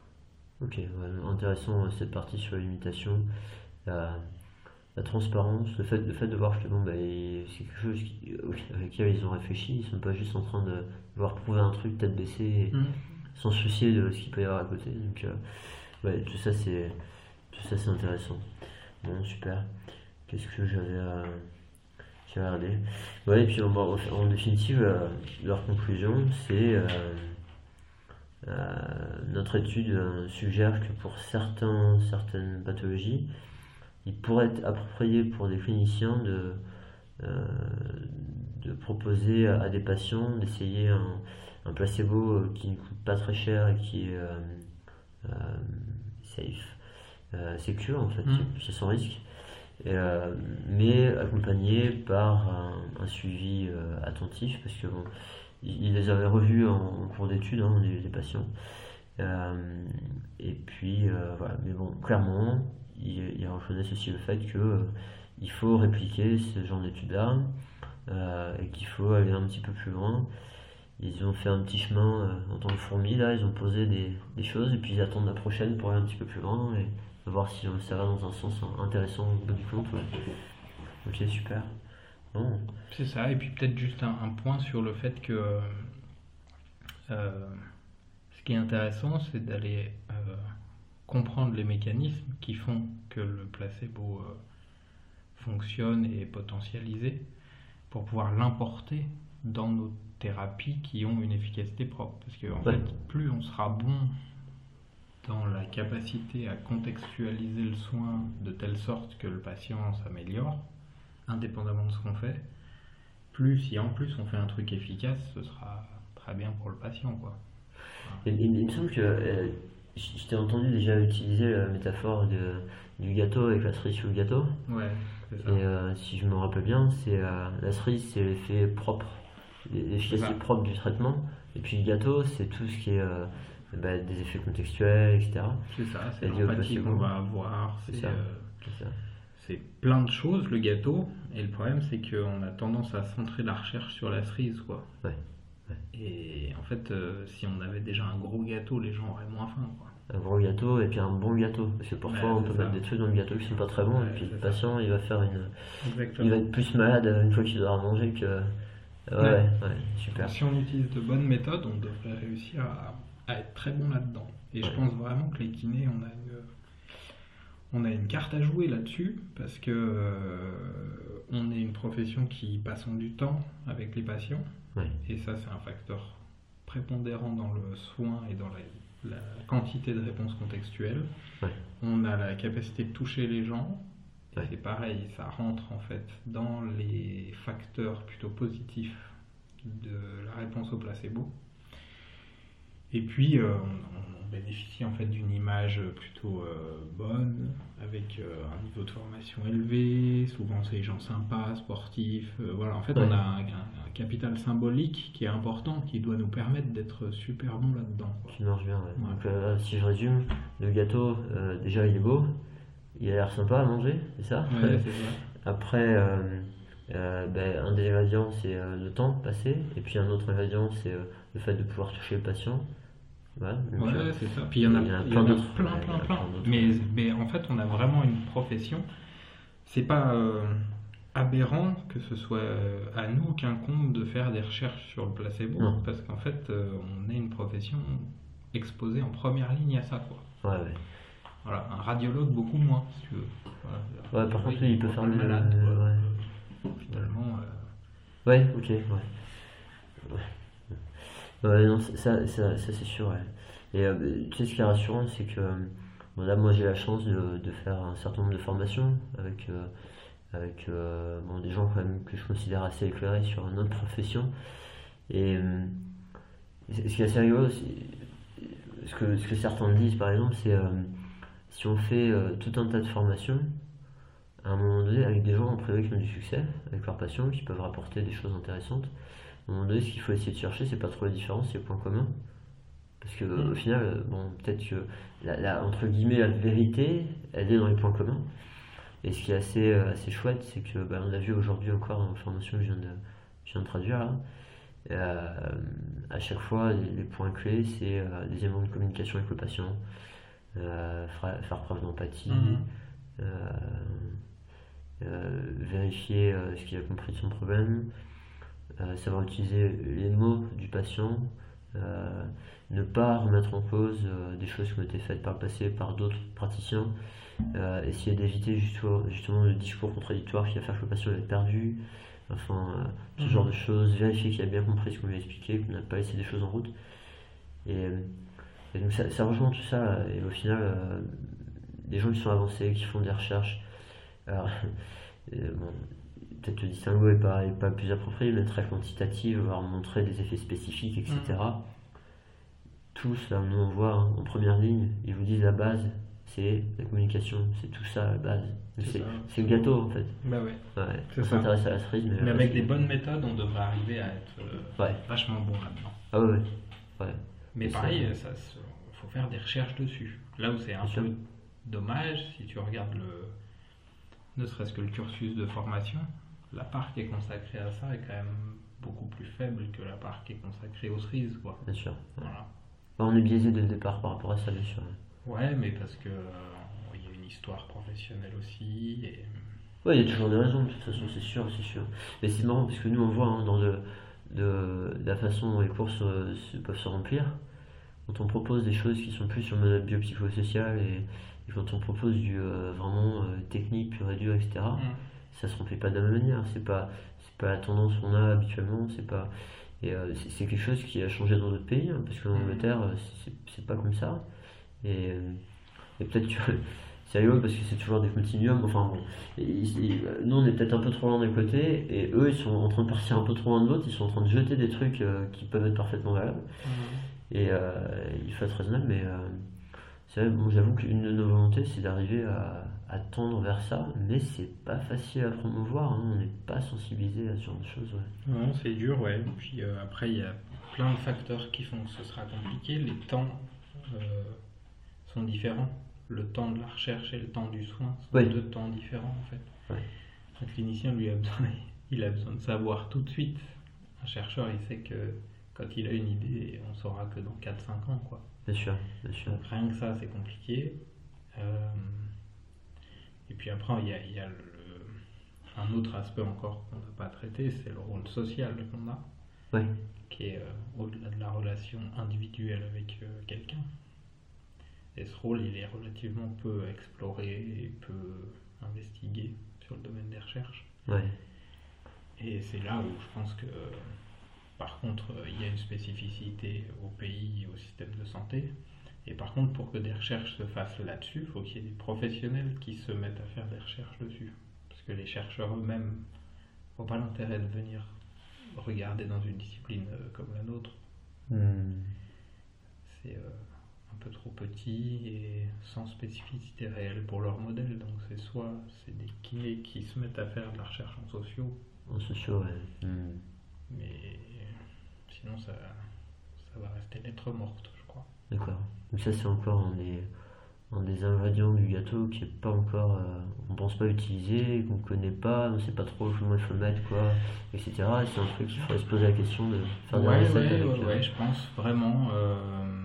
Ok, ouais, intéressant euh, cette partie sur limitation, la, la transparence, le fait, le fait de voir que bon, bah, c'est quelque chose qui, avec lequel ils ont réfléchi, ils sont pas juste en train de vouloir prouver un truc tête baissée et sans se soucier de ce qu'il peut y avoir à côté. Donc, euh, ouais, tout ça c'est tout ça c'est intéressant. Bon, super. Qu'est-ce que j'avais à, regarder Ouais, et puis en, en, en définitive, euh, leur conclusion, c'est euh, euh, notre étude euh, suggère que pour certains, certaines pathologies, il pourrait être approprié pour des cliniciens de, de proposer à des patients d'essayer un, un, placebo qui ne coûte pas très cher et qui est safe, sécure en fait, mmh. qui est sans risque. Mais accompagné par un, suivi attentif parce que bon, il les avait revus en, cours d'études, hein, les, patients. Euh, et puis, euh, voilà. Mais bon, clairement, il, il reconnaissent aussi le fait euh, il faut répliquer ce genre d'études-là et qu'il faut aller un petit peu plus loin. Ils ont fait un petit chemin en tant que fourmi, là, ils ont posé des, choses et puis ils attendent la prochaine pour aller un petit peu plus loin voir si ça va dans un sens intéressant au bout du compte. Ok, super. C'est ça, et puis peut-être juste un, point sur le fait que euh, ce qui est intéressant, c'est d'aller euh, comprendre les mécanismes qui font que le placebo euh, fonctionne et est potentialisé pour pouvoir l'importer dans nos thérapies qui ont une efficacité propre. Parce que en fait, plus on sera bon dans la capacité à contextualiser le soin de telle sorte que le patient s'améliore, indépendamment de ce qu'on fait, plus si en plus on fait un truc efficace, ce sera très bien pour le patient. Quoi. Il, me semble que euh, je t'ai entendu déjà utiliser la métaphore de, du gâteau avec la cerise sur le gâteau. Ouais, ça. Et euh, si je me rappelle bien, c'est euh, la cerise, c'est l'effet propre, l'efficacité propre du traitement. Et puis le gâteau, c'est tout ce qui est bah, des effets contextuels, etc. C'est ça, c'est l'empathie qu'on va avoir. C'est c'est plein de choses, le gâteau. Et le problème, c'est qu'on a tendance à centrer la recherche sur la cerise, quoi. Ouais. Et en fait, euh, si on avait déjà un gros gâteau, les gens auraient moins faim, quoi. Un gros gâteau et puis un bon gâteau. Parce que parfois, on peut mettre des trucs dans le gâteau qui sont pas très bons. et puis le patient, il va faire une. Il va être plus malade une fois qu'il aura mangé que. Ouais, ouais, super. Si on utilise de bonnes méthodes, on devrait réussir à, être très bon là-dedans. Et je pense vraiment que les kinés, on a une on a une carte à jouer là-dessus parce que euh, on est une profession qui passe du temps avec les patients et ça c'est un facteur prépondérant dans le soin et dans la, quantité de réponses contextuelles. On a la capacité de toucher les gens et c'est pareil, ça rentre en fait dans les facteurs plutôt positifs de la réponse au placebo. Et puis euh, on, bénéficie en fait d'une image plutôt euh, bonne, avec euh, un niveau de formation élevé, souvent c'est des gens sympas, sportifs, voilà, en fait on a un, capital symbolique qui est important, qui doit nous permettre d'être super bon là-dedans. Qui marche bien, Donc si je résume, le gâteau, déjà il est beau, il a l'air sympa à manger, c'est ça, Après, ben, un des ingrédients c'est le temps passé, et puis un autre ingrédient c'est le fait de pouvoir toucher le patient. Ouais, c'est ça. Puis il y en a, plein, plein, plein, plein. Mais, mais en fait, on a vraiment une profession. C'est pas euh, aberrant que ce soit euh, à nous qu'incombe de faire des recherches sur le placebo, parce qu'en fait, euh, on est une profession exposée en première ligne à ça, quoi. Ouais, ouais. Voilà, un radiologue beaucoup moins, si tu veux. Voilà, ouais, par contre, il peut faire le malade. Ouais. Finalement. Ouais, ok, ouais. Ouais, non, ça, ça, ça c'est sûr. Et euh, tu sais, ce qui est rassurant, c'est que là, moi, j'ai la chance de, de, faire un certain nombre de formations avec, euh, avec euh, bon, des gens quand même que je considère assez éclairés sur notre profession. Et ce qui est assez rigolo, ce que, ce que certains disent, par exemple, c'est si on fait tout un tas de formations, à un moment donné, avec des gens en privé qui ont du succès, avec leurs patients, qui peuvent rapporter des choses intéressantes, à un moment donné, ce qu'il faut essayer de chercher, c'est pas trop la différence, c'est le point commun. Parce que au mm. final, bon, peut-être que la, entre guillemets la vérité, elle est dans les points communs. Et ce qui est assez, euh, assez chouette, c'est que bah, on a vu aujourd'hui encore dans la formation que je viens de, je viens de traduire là, euh, à chaque fois, les, points clés, c'est euh, des éléments de communication avec le patient, faire, preuve d'empathie, mm. vérifier ce qu'il a compris de son problème, savoir utiliser les mots du patient, euh, ne pas remettre en cause euh, des choses qui ont été faites par le passé par d'autres praticiens, essayer d'éviter justement, le discours contradictoire qui va faire que le patient est perdu, enfin ce genre mhm. de choses, vérifier qu'il a bien compris ce qu'on lui a expliqué, qu'on n'a pas laissé des choses en route. Et, donc ça, rejoint tout ça, et au final, des gens qui sont avancés, qui font des recherches, alors, peut-être le distinguo n'est pas, est pas le plus approprié, mais très quantitative, voire montrer des effets spécifiques, etc. Tous, là, nous on voit hein, en première ligne, ils vous disent la base, c'est la communication, c'est tout ça la base. C'est le gâteau en fait. Bah ouais. Ouais, C'est on s'intéresse à la cerise, mais, Mais le avec des bonnes méthodes, on devrait arriver à être euh, Ouais. vachement bon là-dedans. Ah ouais, ouais. Mais Et pareil, ça, se- faut faire des recherches dessus. Là où c'est un peu dommage, si tu regardes le, ne serait-ce que le cursus de formation, la part qui est consacrée à ça est quand même beaucoup plus faible que la part qui est consacrée aux cerises, quoi. bien sûr. Ouais. Voilà. Bah, on est biaisé dès le départ par rapport à ça, bien sûr. Ouais, mais parce que euh, il y a une histoire professionnelle aussi. Et... Ouais, il y a toujours des raisons, de toute façon, c'est sûr, c'est sûr. Mais c'est marrant parce que nous, on voit hein, dans le, de, la façon dont les courses euh, peuvent se remplir, quand on propose des choses qui sont plus sur le modèle biopsychosocial et, et quand on propose du euh, vraiment technique, pur et dur, etc.. ça se remplit pas de la même manière. C'est pas, c'est pas la tendance qu'on a habituellement, c'est pas. Et euh, c'est quelque chose qui a changé dans d'autres pays, hein, parce qu'en Mhm. Angleterre, euh, c'est pas comme ça. Et, euh, et peut-être que c'est rigolo parce que c'est toujours des continuums. Enfin bon, Et nous on est peut-être un peu trop loin d'un côté, et eux ils sont en train de partir un peu trop loin de l'autre, ils sont en train de jeter des trucs euh, qui peuvent être parfaitement valables. Et euh, il faut être raisonnable, mais euh, c'est vrai, bon, j'avoue qu'une de nos volontés, c'est d'arriver à, à tendre vers ça, mais c'est pas facile à promouvoir, hein, on n'est pas sensibilisé à ce genre de choses. ouais. Non, c'est dur, ouais. Puis euh, après, il y a plein de facteurs qui font que ce sera compliqué. Les temps euh, sont différents. Le temps de la recherche et le temps du soin sont deux temps différents, en fait. Ouais. Un clinicien, lui, a besoin, il a besoin de savoir tout de suite. Un chercheur, il sait que quand il a une idée, on saura que dans 4-5 ans, quoi. Bien sûr, bien sûr. Donc rien que ça, c'est compliqué. Euh, et puis après, il y a, il y a le- un autre aspect encore qu'on n'a pas traité, c'est le rôle social qu'on a, qui est euh, au-delà de la relation individuelle avec euh, quelqu'un. Et ce rôle, il est relativement peu exploré et peu investigué sur le domaine des recherches. Et c'est là où je pense que, par contre, euh, il y a une spécificité au pays et au système de santé. Et par contre, pour que des recherches se fassent là-dessus, il faut qu'il y ait des professionnels qui se mettent à faire des recherches dessus. Parce que les chercheurs eux-mêmes n'ont pas l'intérêt de venir regarder dans une discipline euh, comme la nôtre. Hmm. C'est euh, un peu trop petit et sans spécificité réelle pour leur modèle. Donc c'est soit c'est des kinés qui se mettent à faire de la recherche en sociaux, En sociaux, ouais. Hmm. Mais sinon, ça, ça va rester lettre morte. D'accord. Donc ça c'est encore un des, un des ingrédients du gâteau qui est pas encore, euh, on pense pas utiliser, qu'on connaît pas, on sait pas trop comment il faut le mettre, quoi, etc. Et c'est un truc qu'il faudrait se poser la question de faire des Ouais, recettes ouais, avec, ouais, euh, ouais, je pense vraiment. euh,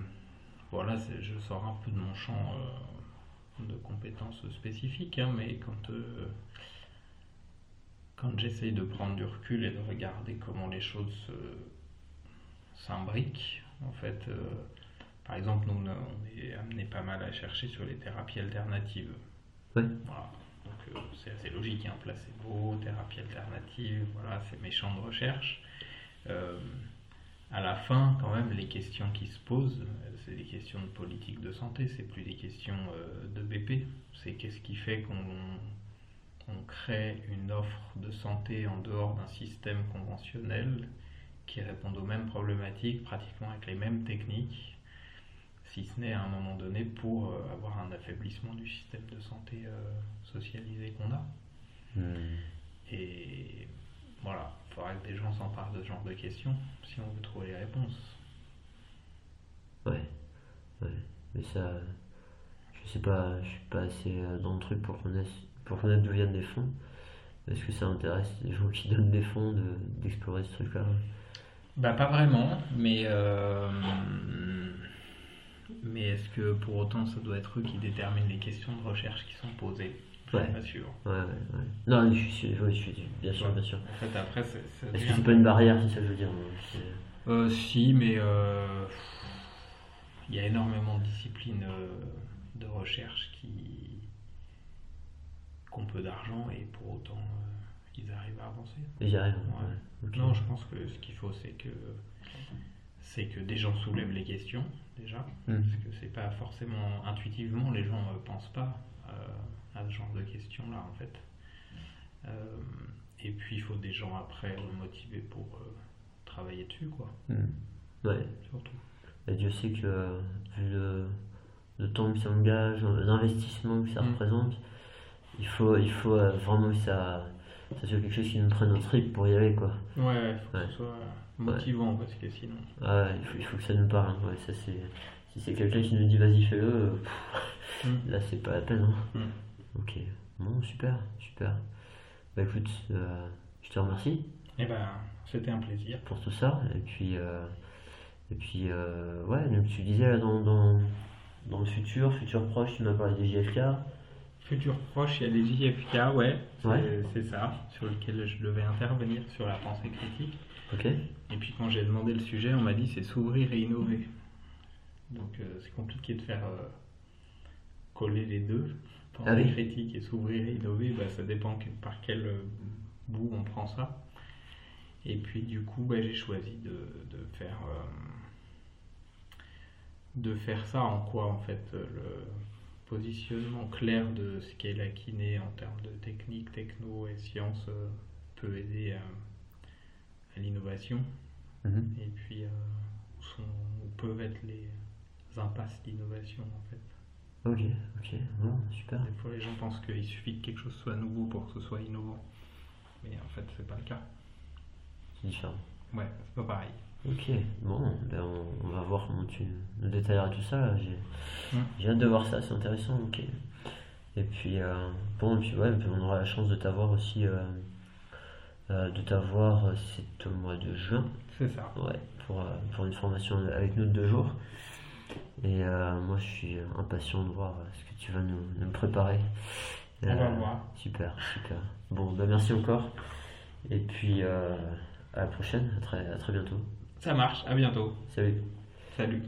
voilà, je sors un peu de mon champ de compétences spécifiques, hein, mais quand, euh, quand j'essaye de prendre du recul et de regarder comment les choses se- s'imbriquent, en fait, euh, par exemple, nous, on est amené pas mal à chercher sur les thérapies alternatives. Ouais. Voilà. Donc, euh, c'est assez logique, hein, placebo, thérapie alternative, voilà, c'est mes champs de recherche. Euh, à la fin, quand même, les questions qui se posent, euh, c'est des questions de politique de santé, c'est plus des questions euh, de BP. C'est qu'est-ce qui fait qu'on on crée une offre de santé en dehors d'un système conventionnel qui répond aux mêmes problématiques, pratiquement avec les mêmes techniques, si ce n'est à un moment donné pour euh, avoir un affaiblissement du système de santé euh, socialisé qu'on a. hmm. Et voilà, il faudra que des gens s'emparent de ce genre de questions si on veut trouver les réponses. Ouais, ouais. Mais ça, je sais pas, je suis pas assez euh, dans le truc pour connaître, pour connaître d'où viennent les fonds. Est-ce que ça intéresse les gens qui donnent des fonds de- d'explorer ce truc-là Bah pas vraiment, mais euh, mais est-ce que pour autant ça doit être eux qui déterminent les questions de recherche qui sont posées? Je Ouais. suis pas sûr. Ouais, ouais, ouais. Non, je suis je suis bien sûr, Ouais. bien sûr. En fait après c'est Est-ce que c'est pas une barrière, c'est ça veux dire c'est- Euh, si, mais euh, il y a énormément de disciplines euh, de recherche qui, qui ont peu d'argent et pour autant euh, ils arrivent à avancer. Et j'y arrive. Ouais. Non, je pense que ce qu'il faut, c'est que c'est que des gens soulèvent les questions déjà, Hmm. parce que c'est pas forcément intuitivement les gens ne pensent pas euh, à ce genre de questions là en fait. Euh, et puis il faut des gens après motivés pour euh, travailler dessus, quoi. Hmm. Ouais. Surtout. Et Dieu sait que, euh, vu le, le temps qui s'engage, l'investissement que ça Mm. représente, il faut, il faut euh, vraiment que ça, ça soit quelque chose qui nous prenne au trip pour y aller, quoi. Ouais, faut que ce soit motivant parce que sinon. Ah, il, faut, il faut que ça nous parle. hein. Ouais, ça, c'est, si c'est quelqu'un qui nous dit vas-y, fais-le, euh, pff, Mm. là, c'est pas la peine. hein. Mm. Ok. Bon, super, super. Bah écoute, euh, je te remercie. Eh ben, c'était un plaisir. pour tout ça. Et puis, euh, et puis euh, ouais, donc tu disais là dans, dans, dans le futur, futur proche, tu m'as parlé des JFK. Futur proche, il y a des JFK, ouais, c'est Ouais. c'est ça, sur lequel je devais intervenir sur la pensée critique. Ok Et puis quand j'ai demandé le sujet, on m'a dit c'est s'ouvrir et innover. Donc euh, c'est compliqué de faire euh, coller les deux. Pensée Ah oui. critique et s'ouvrir et innover, bah, ça dépend que- par quel euh, bout on prend ça. Et puis du coup, bah, j'ai choisi de, de faire de faire ça en quoi en fait le positionnement clair de ce qu'est la kiné en termes de technique, techno et science euh, peut aider à, à l'innovation Mhm. et puis euh, où, sont, où peuvent être les impasses d'innovation en fait. Ok, ok, bon, super. Des fois les gens pensent qu'il suffit que quelque chose soit nouveau pour que ce soit innovant. Mais en fait c'est pas le cas. C'est différent. Ouais, c'est pas pareil. Ok, bon, ben on, on va voir comment tu nous détailleras tout ça. J'ai Mm. j'ai hâte de voir ça, c'est intéressant. Ok. Et puis, euh, bon, et puis ouais, puis on aura la chance de t'avoir aussi, euh, euh, de t'avoir, euh, c'est au mois de juin. C'est ça. Ouais, pour, euh, pour une formation avec nous de deux jours. Et euh, moi, je suis impatient de voir ce que tu vas nous, nous préparer. On va voir. Super, super. Bon, bah merci encore. Et puis, à la prochaine, à très, à très bientôt. Ça marche, à bientôt. Salut. Salut.